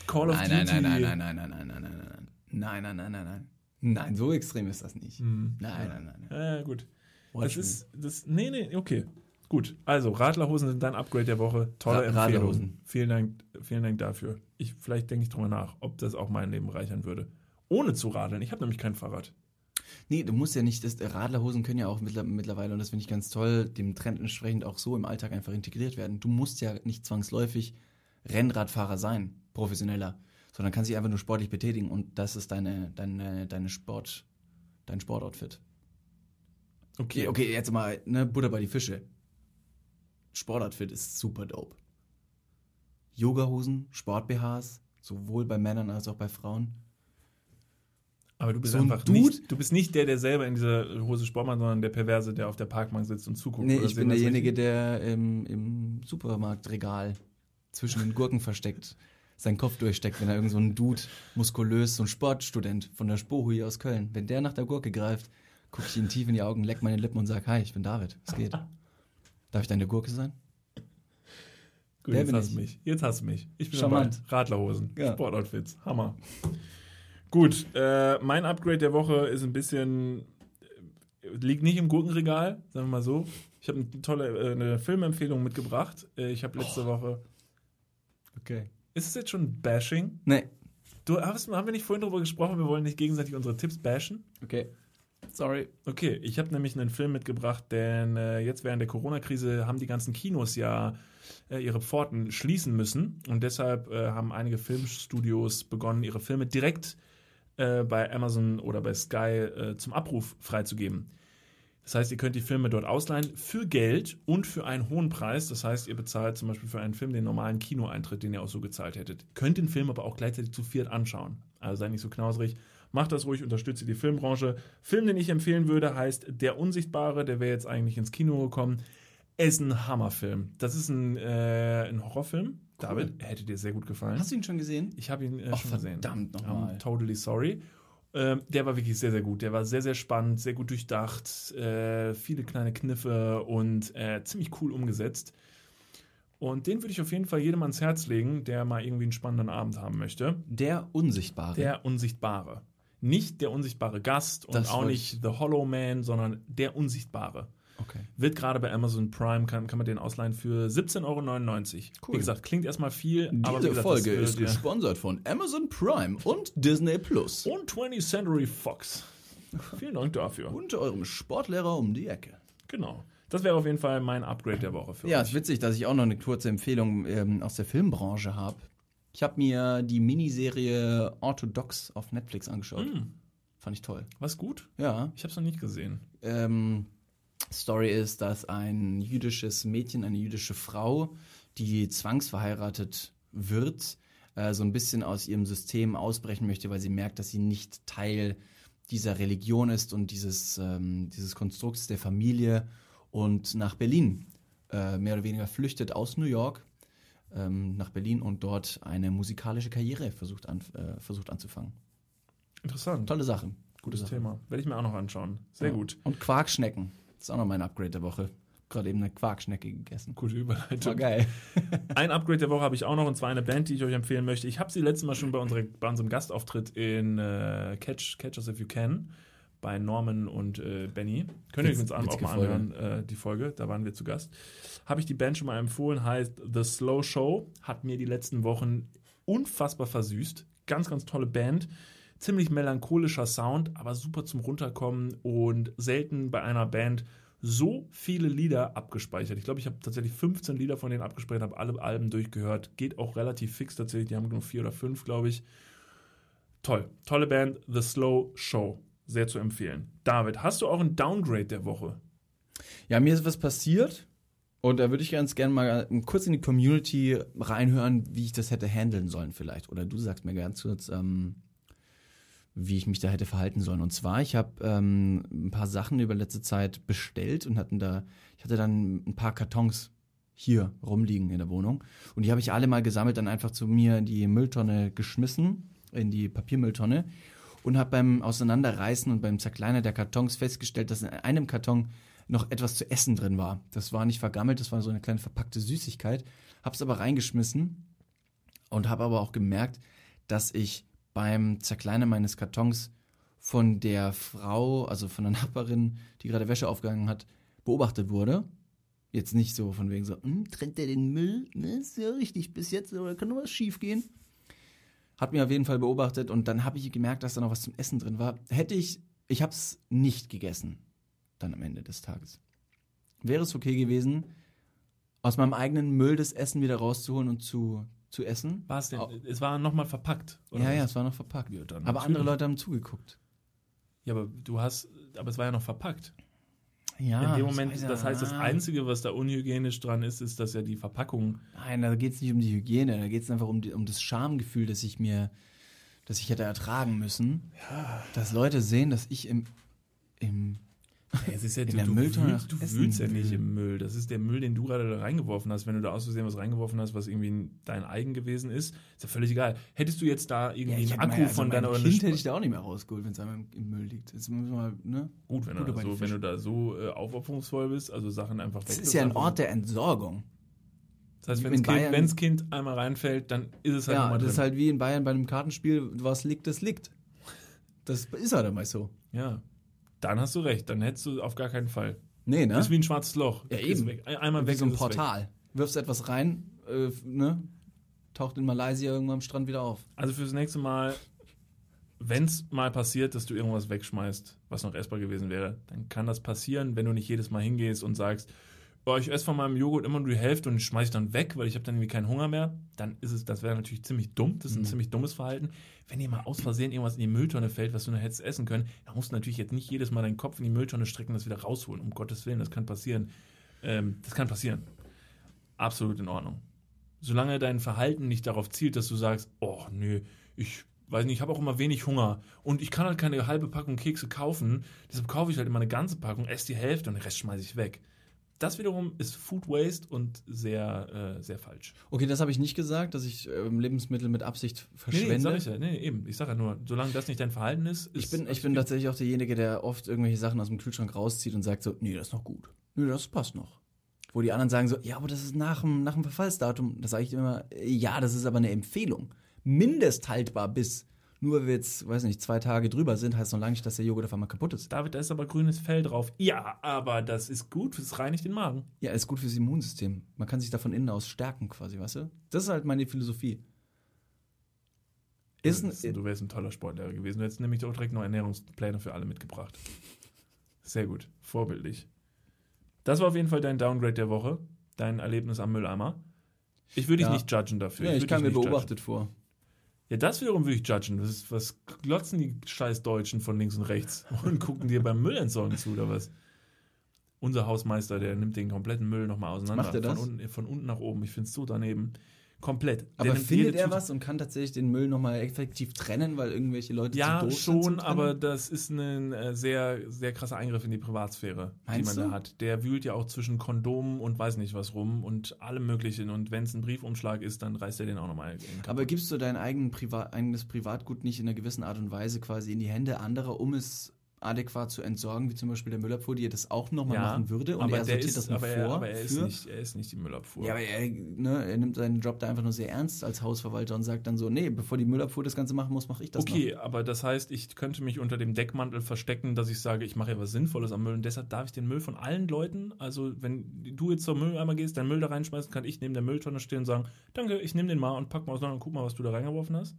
Call of Nein, Duty. nein, nein, nein, nein, nein, nein, nein, nein, nein, nein. Nein, nein, nein, nein, nein. Nein, so extrem ist das nicht. Hm. Nein, nein, nein. nein. Ja, ja, gut. Watch Das ist, das, nee, nee, okay. Gut, also Radlerhosen sind dein Upgrade der Woche. Tolle Ra- Empfehlung. Radlerhosen. Vielen Dank, vielen Dank dafür. Ich, vielleicht denke ich drüber nach, ob das auch mein Leben bereichern würde. Ohne zu radeln. Ich habe nämlich kein Fahrrad. Nee, du musst ja nicht, das, Radlerhosen können ja auch mittler- mittlerweile, und das finde ich ganz toll, dem Trend entsprechend auch so im Alltag einfach integriert werden. Du musst ja nicht zwangsläufig Rennradfahrer sein, professioneller, sondern kannst dich einfach nur sportlich betätigen und das ist deine, deine, deine Sport, dein Sportoutfit. Okay, okay, jetzt mal, ne, Butter bei die Fische. Sportoutfit ist super dope. Yogahosen, Sport-BHs, sowohl bei Männern als auch bei Frauen. Aber du bist So ein einfach Dude? nicht, du bist nicht der, der selber in dieser Hose Sport macht, sondern der Perverse, der auf der Parkbank sitzt und zuguckt. Nee, ich bin derjenige, der im, im Supermarktregal zwischen den Gurken versteckt, seinen Kopf durchsteckt, wenn da irgend so ein Dude, muskulös, so ein Sportstudent von der Spohui aus Köln, wenn der nach der Gurke greift, gucke ich ihn tief in die Augen, leck meine Lippen und sag, hi, ich bin David, es geht. Darf ich deine Gurke sein? Gut, der jetzt hast du mich. Jetzt hast du mich. Ich bin Charmant. dabei. Radlerhosen, Ja. Sportoutfits, Hammer. Gut, äh, mein Upgrade der Woche ist ein bisschen, äh, liegt nicht im Gurkenregal, sagen wir mal so. Ich habe eine tolle äh, eine Filmempfehlung mitgebracht. Äh, ich habe letzte Woche. Okay. Ist es jetzt schon Bashing? Nee. Du hast, haben wir nicht vorhin darüber gesprochen, wir wollen nicht gegenseitig unsere Tipps bashen? Okay. Sorry. Okay, ich habe nämlich einen Film mitgebracht, denn äh, jetzt während der Corona-Krise haben die ganzen Kinos ja äh, ihre Pforten schließen müssen und deshalb äh, haben einige Filmstudios begonnen, ihre Filme direkt äh, bei Amazon oder bei Sky äh, zum Abruf freizugeben. Das heißt, ihr könnt die Filme dort ausleihen für Geld und für einen hohen Preis. Das heißt, ihr bezahlt zum Beispiel für einen Film den normalen Kinoeintritt, den ihr auch so gezahlt hättet. Könnt den Film aber auch gleichzeitig zu viert anschauen. Also seid nicht so knauserig. Macht das ruhig, unterstütze die Filmbranche. Film, den ich empfehlen würde, heißt Der Unsichtbare. Der wäre jetzt eigentlich ins Kino gekommen. Ist ein Hammerfilm. Das ist ein, äh, ein Horrorfilm. David, hätte dir sehr gut gefallen. Hast du ihn schon gesehen? Ich habe ihn äh, Ach, schon gesehen. verdammt nochmal. I'm totally sorry. Ähm, der war wirklich sehr, sehr gut. Der war sehr, sehr spannend, sehr gut durchdacht, äh, viele kleine Kniffe und äh, ziemlich cool umgesetzt. Und den würde ich auf jeden Fall jedem ans Herz legen, der mal irgendwie einen spannenden Abend haben möchte. Der Unsichtbare. Der Unsichtbare. Nicht der unsichtbare Gast und Das auch nicht The Hollow Man, sondern der Unsichtbare. okay. Wird gerade bei Amazon Prime, kann, kann man den ausleihen für 17,99 Euro. Cool. Wie gesagt, klingt erstmal viel, aber wie Diese Folge das ist ihr- gesponsert von Amazon Prime und Disney Plus. und 20th Century Fox. Vielen Dank dafür. Und eurem Sportlehrer um die Ecke. Genau. Das wäre auf jeden Fall mein Upgrade der Woche für Ja, euch. ist witzig, dass ich auch noch eine kurze Empfehlung ähm, aus der Filmbranche habe. Ich habe mir die Miniserie Orthodox auf Netflix angeschaut. Hm, Fand ich toll. was gut? Ja. Ich habe es noch nicht gesehen. Ähm, Story ist, dass ein jüdisches Mädchen, eine jüdische Frau, die zwangsverheiratet wird, äh, so ein bisschen aus ihrem System ausbrechen möchte, weil sie merkt, dass sie nicht Teil dieser Religion ist und dieses, ähm, dieses Konstrukts der Familie und nach Berlin äh, mehr oder weniger flüchtet aus New York ähm, nach Berlin und dort eine musikalische Karriere versucht, an, äh, versucht anzufangen. Interessant. Tolle Sache. Gutes Sache. Thema. Werde ich mir auch noch anschauen. Sehr Ja. gut. Und Quarkschnecken. Das ist auch noch mein Upgrade der Woche. Gerade eben eine Quarkschnecke gegessen. Gute War Überleitung. geil. Ein Upgrade der Woche habe ich auch noch, und zwar eine Band, die ich euch empfehlen möchte. Ich habe sie letztes Mal schon bei, unserer, bei unserem Gastauftritt in äh, Catch, Catch Us If You Can bei Norman und äh, Benny. Könnt ihr uns auch mal anhören, äh, die Folge. Da waren wir zu Gast. Habe ich die Band schon mal empfohlen, heißt The Slow Show. Hat mir die letzten Wochen unfassbar versüßt. Ganz, ganz tolle Band. Ziemlich melancholischer Sound, aber super zum Runterkommen und selten bei einer Band so viele Lieder abgespeichert. Ich glaube, ich habe tatsächlich 15 Lieder von denen abgespeichert, habe alle Alben durchgehört. Geht auch relativ fix tatsächlich. Die haben nur vier oder fünf, glaube ich. Toll. Tolle Band, The Slow Show. Sehr zu empfehlen. David, hast du auch ein Downgrade der Woche? Ja, mir ist was passiert. Und da würde ich ganz gerne mal kurz in die Community reinhören, wie ich das hätte handeln sollen vielleicht. Oder du sagst mir ganz kurz, ähm, wie ich mich da hätte verhalten sollen. Und zwar, ich habe ähm, ein paar Sachen über letzte Zeit bestellt und hatten da, ich hatte dann ein paar Kartons hier rumliegen in der Wohnung. Und die habe ich alle mal gesammelt, dann einfach zu mir in die Mülltonne geschmissen, in die Papiermülltonne. Und habe beim Auseinanderreißen und beim Zerkleinern der Kartons festgestellt, dass in einem Karton noch etwas zu essen drin war. Das war nicht vergammelt, das war so eine kleine verpackte Süßigkeit. Hab's aber reingeschmissen und habe aber auch gemerkt, dass ich beim Zerkleinern meines Kartons von der Frau, also von der Nachbarin, die gerade Wäsche aufgehangen hat, beobachtet wurde. Jetzt nicht so von wegen so, hm, trennt der den Müll? Ne, ist ja richtig bis jetzt, oder kann nur was schief gehen? Hat mir auf jeden Fall beobachtet und dann habe ich gemerkt, dass da noch was zum Essen drin war. Hätte ich, ich habe es nicht gegessen, dann am Ende des Tages. Wäre es okay gewesen, aus meinem eigenen Müll das Essen wieder rauszuholen und zu zu essen. War es denn? Au- Es war nochmal verpackt. oder Ja, ja, was? es war noch verpackt. Ja, aber natürlich. andere Leute haben zugeguckt. Ja, aber du hast, aber es war ja noch verpackt. Ja, In dem Moment, ja, das heißt, das. Einzige, was da unhygienisch dran ist, ist, dass ja die Verpackung. Nein, da geht es nicht um die Hygiene, da geht es einfach um, die, um das Schamgefühl, das ich mir, das ich hätte ertragen müssen. Dass Leute sehen, dass ich im, im Es ist ja, In du, der Mülltonne du wühlst ja nicht im Müll. Das ist der Müll, den du gerade da reingeworfen hast. Wenn du da aus Versehen was reingeworfen hast, was irgendwie dein eigen gewesen ist, ist ja völlig egal. Hättest du jetzt da irgendwie ich einen Akku mein- also von deiner Kind oder hätte ich da auch nicht mehr rausgeholt, wenn es einmal im, Müll liegt. Jetzt müssen wir mal, ne? Gut, wenn, bei da so, wenn du da so äh, aufopferungsvoll bist, also Sachen einfach Das ist ja ein Ort der Entsorgung. Das heißt, wenn das kind, wenn's kind einmal reinfällt, dann ist es halt Ja, nochmal das drin. ist halt wie in Bayern bei einem Kartenspiel, was liegt, das liegt. Das ist halt immer so. ja, dann hast du recht. Dann hättest du auf gar keinen Fall. Nee, ne? Das ist wie ein schwarzes Loch. Ja, eben. Weg. Ein- Einmal wie weg so ein es weg. Portal. Wirfst etwas rein, äh, ne? Taucht in Malaysia irgendwann am Strand wieder auf. Also fürs nächste Mal, wenn es mal passiert, dass du irgendwas wegschmeißt, was noch essbar gewesen wäre, dann kann das passieren, wenn du nicht jedes Mal hingehst und sagst, oh, ich esse von meinem Joghurt immer nur die Hälfte und schmeiße ich dann weg, weil ich habe dann irgendwie keinen Hunger mehr, dann ist es, das wäre natürlich ziemlich dumm, das ist ein Mhm. ziemlich dummes Verhalten. Wenn dir mal aus Versehen irgendwas in die Mülltonne fällt, was du noch hättest essen können, dann musst du natürlich jetzt nicht jedes Mal deinen Kopf in die Mülltonne strecken und das wieder rausholen, um Gottes Willen, das kann passieren. Ähm, das kann passieren. Absolut in Ordnung solange dein Verhalten nicht darauf zielt, dass du sagst, oh nö, ich weiß nicht, ich habe auch immer wenig Hunger und ich kann halt keine halbe Packung Kekse kaufen, deshalb kaufe ich halt immer eine ganze Packung, esse die Hälfte und den Rest schmeiße ich weg. Das wiederum ist Food Waste und sehr, äh, sehr falsch. Okay, das habe ich nicht gesagt, dass ich ähm, Lebensmittel mit Absicht Nee, verschwende. nee, sag ich ja, nee, eben. Ich sage ja nur, solange das nicht dein Verhalten ist, ist Ich bin, ich bin tatsächlich auch derjenige, der oft irgendwelche Sachen aus dem Kühlschrank rauszieht und sagt so, nee, das ist noch gut. Nee, das passt noch. Wo die anderen sagen so, ja, aber das ist nach dem, nach dem Verfallsdatum. Da sage ich immer, ja, das ist aber eine Empfehlung. Mindesthaltbar bis. Nur weil wir jetzt, weiß nicht, zwei Tage drüber sind, heißt noch lange nicht, dass der Joghurt auf einmal kaputt ist. David, da ist aber grünes Fell drauf. Ja, aber das ist gut, es reinigt den Magen. Ja, ist gut fürs Immunsystem. Man kann sich da von innen aus stärken quasi, weißt du? Das ist halt meine Philosophie. Ist du, ein, du wärst ein toller Sportlehrer gewesen. Du hättest nämlich auch direkt noch Ernährungspläne für alle mitgebracht. Sehr gut, vorbildlich. Das war auf jeden Fall dein Downgrade der Woche, dein Erlebnis am Mülleimer. Ich würde dich Ja. nicht judgen dafür. ja, ich würd kam mir nicht judgen. beobachtet vor. Ja, das wiederum würde ich judgen. Ist, was glotzen die scheiß Deutschen von links und rechts und gucken dir beim Müllentsorgen zu oder was? Unser Hausmeister, der nimmt den kompletten Müll nochmal auseinander. Macht er das? Von, unten, von unten nach oben. Ich finde es so daneben. Komplett. Aber findet er Tüte- was und kann tatsächlich den Müll nochmal effektiv trennen, weil irgendwelche Leute Ja, zu doof sind zum schon, aber das ist ein äh, sehr, sehr krasser Eingriff in die Privatsphäre, die Meinst man du? da hat. Der wühlt ja auch zwischen Kondomen und weiß nicht was rum und allem Möglichen. Und wenn es ein Briefumschlag ist, dann reißt er den auch nochmal. Aber gibst du dein eigenes Privatgut nicht in einer gewissen Art und Weise quasi in die Hände anderer, um es adäquat zu entsorgen, wie zum Beispiel der Müllabfuhr, die das auch nochmal machen würde und aber er sortiert ist, das nur aber vor? er, aber er, ist nicht, er ist nicht die Müllabfuhr. Ja, aber er, ne, er nimmt seinen Job da einfach nur sehr ernst als Hausverwalter und sagt dann so, nee, bevor die Müllabfuhr das Ganze machen muss, mache ich das Okay, aber das heißt, ich könnte mich unter dem Deckmantel verstecken, dass ich sage, ich mache ja was Sinnvolles am Müll und deshalb darf ich den Müll von allen Leuten, also wenn du jetzt zum Mülleimer gehst, deinen Müll da reinschmeißen, kann ich neben der Mülltonne stehen und sagen, danke, ich nehme den mal und pack mal auseinander und guck mal, was du da reingeworfen hast.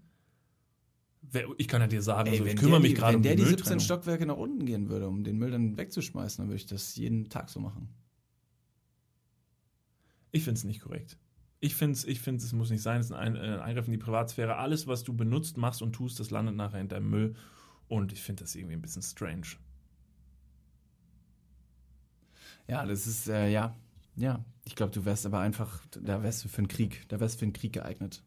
Ich kann ja dir sagen. Ey, so, ich wenn kümmere mich die- gerade wenn um der die die 17 Mülltrennung. Stockwerke nach unten gehen würde, um den Müll dann wegzuschmeißen, dann würde ich das jeden Tag so machen. Ich finde es nicht korrekt. Ich finde es, ich find's, es muss nicht sein, es ist ein, ein Eingriff in die Privatsphäre. Alles, was du benutzt, machst und tust, das landet nachher in deinem Müll. Und ich finde das irgendwie ein bisschen strange. Ja, das ist, äh, ja, ja. Ich glaube, du wärst aber einfach, da wärst du für einen Krieg, da wärst du für einen Krieg geeignet.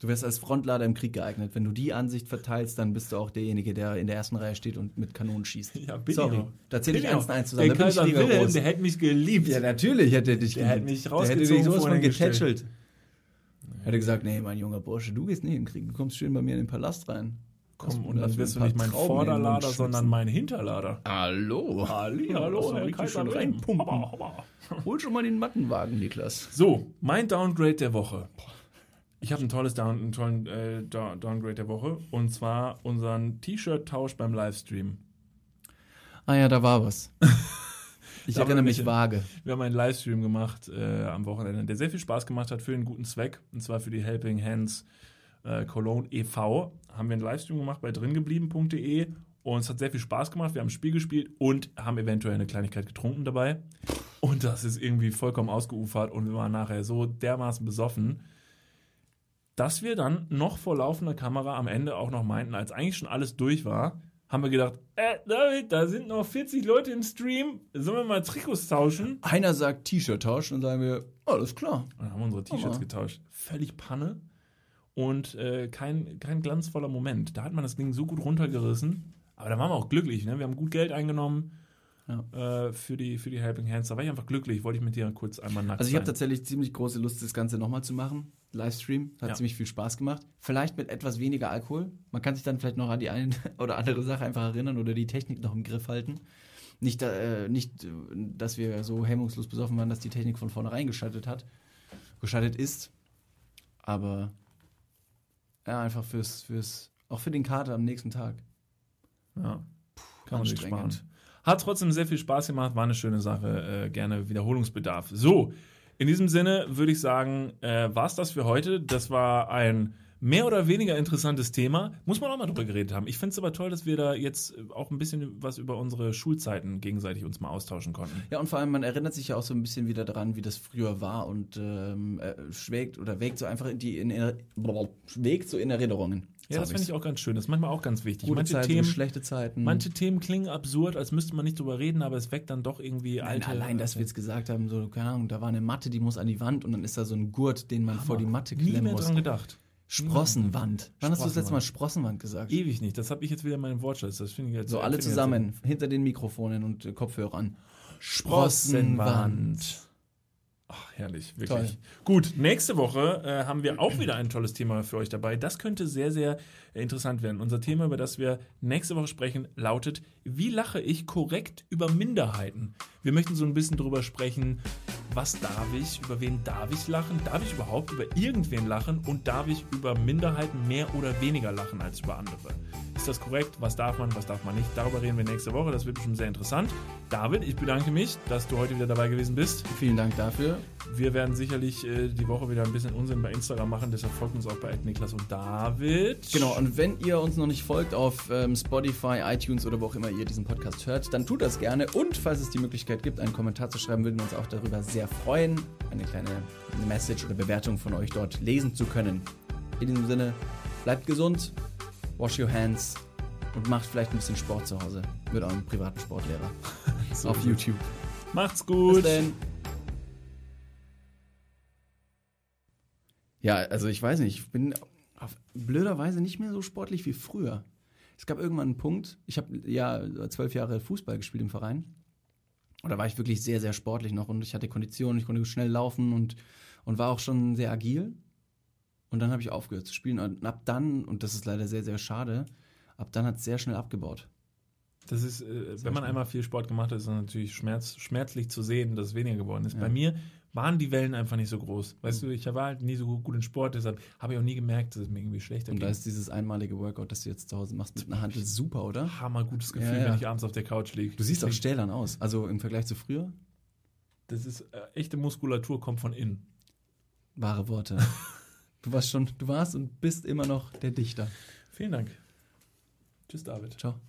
Du wärst als Frontlader im Krieg geeignet. Wenn du die Ansicht verteilst, dann bist du auch derjenige, der in der ersten Reihe steht und mit Kanonen schießt. Ja, bin Sorry, ich auch. da zähle ich eins und eins zusammen. Der Da bin ich Kaiser. Wilhelm, der hätte mich geliebt. Ja, natürlich hätte er dich Der hätte geliebt. mich Der hätte rausgezogen, dich sowas von getätschelt. Hätte gesagt, nee, mein junger Bursche, du gehst nicht in den Krieg, du kommst schön bei mir in den Palast rein. Komm, und dann wirst du nicht mein Trauben Vorderlader, sondern mein Hinterlader. Hallo. Halli, hallo, Herr Kaiser. Hol schon mal den Mattenwagen, Niklas. So, mein Downgrade der Woche. Ich habe ein tolles Down, einen tollen äh, Down- Downgrade der Woche und zwar unseren T-Shirt-Tausch beim Livestream. Ah ja, da war was. Ich erinnere mich vage. Wir haben einen Livestream gemacht äh, am Wochenende, der sehr viel Spaß gemacht hat für einen guten Zweck, und zwar für die Helping Hands äh, Cologne e.V. Haben wir einen Livestream gemacht bei dringeblieben.de und es hat sehr viel Spaß gemacht. Wir haben ein Spiel gespielt und haben eventuell eine Kleinigkeit getrunken dabei. Und das ist irgendwie vollkommen ausgeufert und wir waren nachher so dermaßen besoffen, dass wir dann noch vor laufender Kamera am Ende auch noch meinten, als eigentlich schon alles durch war, haben wir gedacht, äh, David, da sind noch 40 Leute im Stream, sollen wir mal Trikots tauschen? Einer sagt T-Shirt tauschen und sagen wir, alles klar. Und dann haben wir unsere T-Shirts getauscht. Völlig Panne und äh, kein, kein glanzvoller Moment. Da hat man das Ding so gut runtergerissen, aber da waren wir auch glücklich. Ne? Wir haben gut Geld eingenommen äh, für, die, für die Helping Hands. Da war ich einfach glücklich. Wollte ich mit dir kurz einmal nackt Also ich habe tatsächlich ziemlich große Lust, das Ganze nochmal zu machen. Livestream. Hat Ja. ziemlich viel Spaß gemacht. Vielleicht mit etwas weniger Alkohol. Man kann sich dann vielleicht noch an die eine oder andere Sache einfach erinnern oder die Technik noch im Griff halten. Nicht, äh, nicht, dass wir so hemmungslos besoffen waren, dass die Technik von vornherein geschaltet hat, geschaltet ist. Aber ja, einfach fürs, fürs, auch für den Kater am nächsten Tag. Ja. Kann man sich sparen. Hat trotzdem sehr viel Spaß gemacht, war eine schöne Sache, äh, gerne Wiederholungsbedarf. So, in diesem Sinne würde ich sagen, äh, war es das für heute. Das war ein mehr oder weniger interessantes Thema. Muss man auch mal drüber geredet haben. Ich finde es aber toll, dass wir da jetzt auch ein bisschen was über unsere Schulzeiten gegenseitig uns mal austauschen konnten. Ja, und vor allem, man erinnert sich ja auch so ein bisschen wieder daran, wie das früher war und ähm, äh, schwelgt oder wägt so einfach in die, in, schwelgt so in Erinnerungen. Ja, das finde ich auch ganz schön. Das ist manchmal auch ganz wichtig. Gute manche, Zeiten, Themen, schlechte Zeiten. manche Themen klingen absurd, als müsste man nicht drüber reden, aber es weckt dann doch irgendwie Nein, alte. allein, dass wir jetzt gesagt haben, so, keine Ahnung, da war eine Matte, die muss an die Wand und dann ist da so ein Gurt, den man vor die Matte nie klemmen mehr muss. dran gedacht. Sprossenwand. Wann hast du das letzte Mal Sprossenwand gesagt? Ewig nicht. Das habe ich jetzt wieder in meinem Wortschatz. Das finde ich jetzt So alle zusammen, hinter den Mikrofonen und Kopfhörern. Sprossenwand. Ach, herrlich, wirklich. Toll. Gut, nächste Woche äh, haben wir auch wieder ein tolles Thema für euch dabei. Das könnte sehr, sehr interessant werden. Unser Thema, über das wir nächste Woche sprechen, lautet: Wie lache ich korrekt über Minderheiten? Wir möchten so ein bisschen darüber sprechen, was darf ich, über wen darf ich lachen? Darf ich überhaupt über irgendwen lachen? Und darf ich über Minderheiten mehr oder weniger lachen als über andere? Ist das korrekt? Was darf man, was darf man nicht? Darüber reden wir nächste Woche. Das wird bestimmt sehr interessant. David, ich bedanke mich, dass du heute wieder dabei gewesen bist. Vielen Dank dafür. Wir werden sicherlich äh, die Woche wieder ein bisschen Unsinn bei Instagram machen. Deshalb folgt uns auch bei Niklas und David. Genau, und wenn ihr uns noch nicht folgt auf ähm, Spotify, iTunes oder wo auch immer ihr diesen Podcast hört, dann tut das gerne. Und falls es die Möglichkeit gibt, einen Kommentar zu schreiben, würden wir uns auch darüber sehr freuen, eine kleine Message oder Bewertung von euch dort lesen zu können. In diesem Sinne, bleibt gesund, wash your hands und macht vielleicht ein bisschen Sport zu Hause mit eurem privaten Sportlehrer So auf es. YouTube. Macht's gut. Bis denn. Ja, also ich weiß nicht, ich bin blöderweise nicht mehr so sportlich wie früher. Es gab irgendwann einen Punkt, ich habe ja zwölf Jahre Fußball gespielt im Verein. Und da war ich wirklich sehr, sehr sportlich noch und ich hatte Kondition, ich konnte schnell laufen und, und war auch schon sehr agil. Und dann habe ich aufgehört zu spielen und ab dann, und das ist leider sehr, sehr schade, ab dann hat es sehr schnell abgebaut. Das ist, äh, wenn man einmal viel Sport gemacht hat, ist es natürlich schmerz, schmerzlich zu sehen, dass es weniger geworden ist. Ja. Bei mir waren die Wellen einfach nicht so groß. Weißt du, ich war halt nie so gut in Sport, deshalb habe ich auch nie gemerkt, dass es mir irgendwie schlechter Und ging. da ist dieses einmalige Workout, das du jetzt zu Hause machst mit einer Handel super, oder? Hammer gutes Gefühl, Ja, ja. wenn ich abends auf der Couch liege. Du siehst auch stählern aus. Also im Vergleich zu früher, Das ist äh, echte Muskulatur, kommt von innen. wahre Worte. Du warst schon, du warst und bist immer noch der Dichter. Vielen Dank. Tschüss, David. Ciao.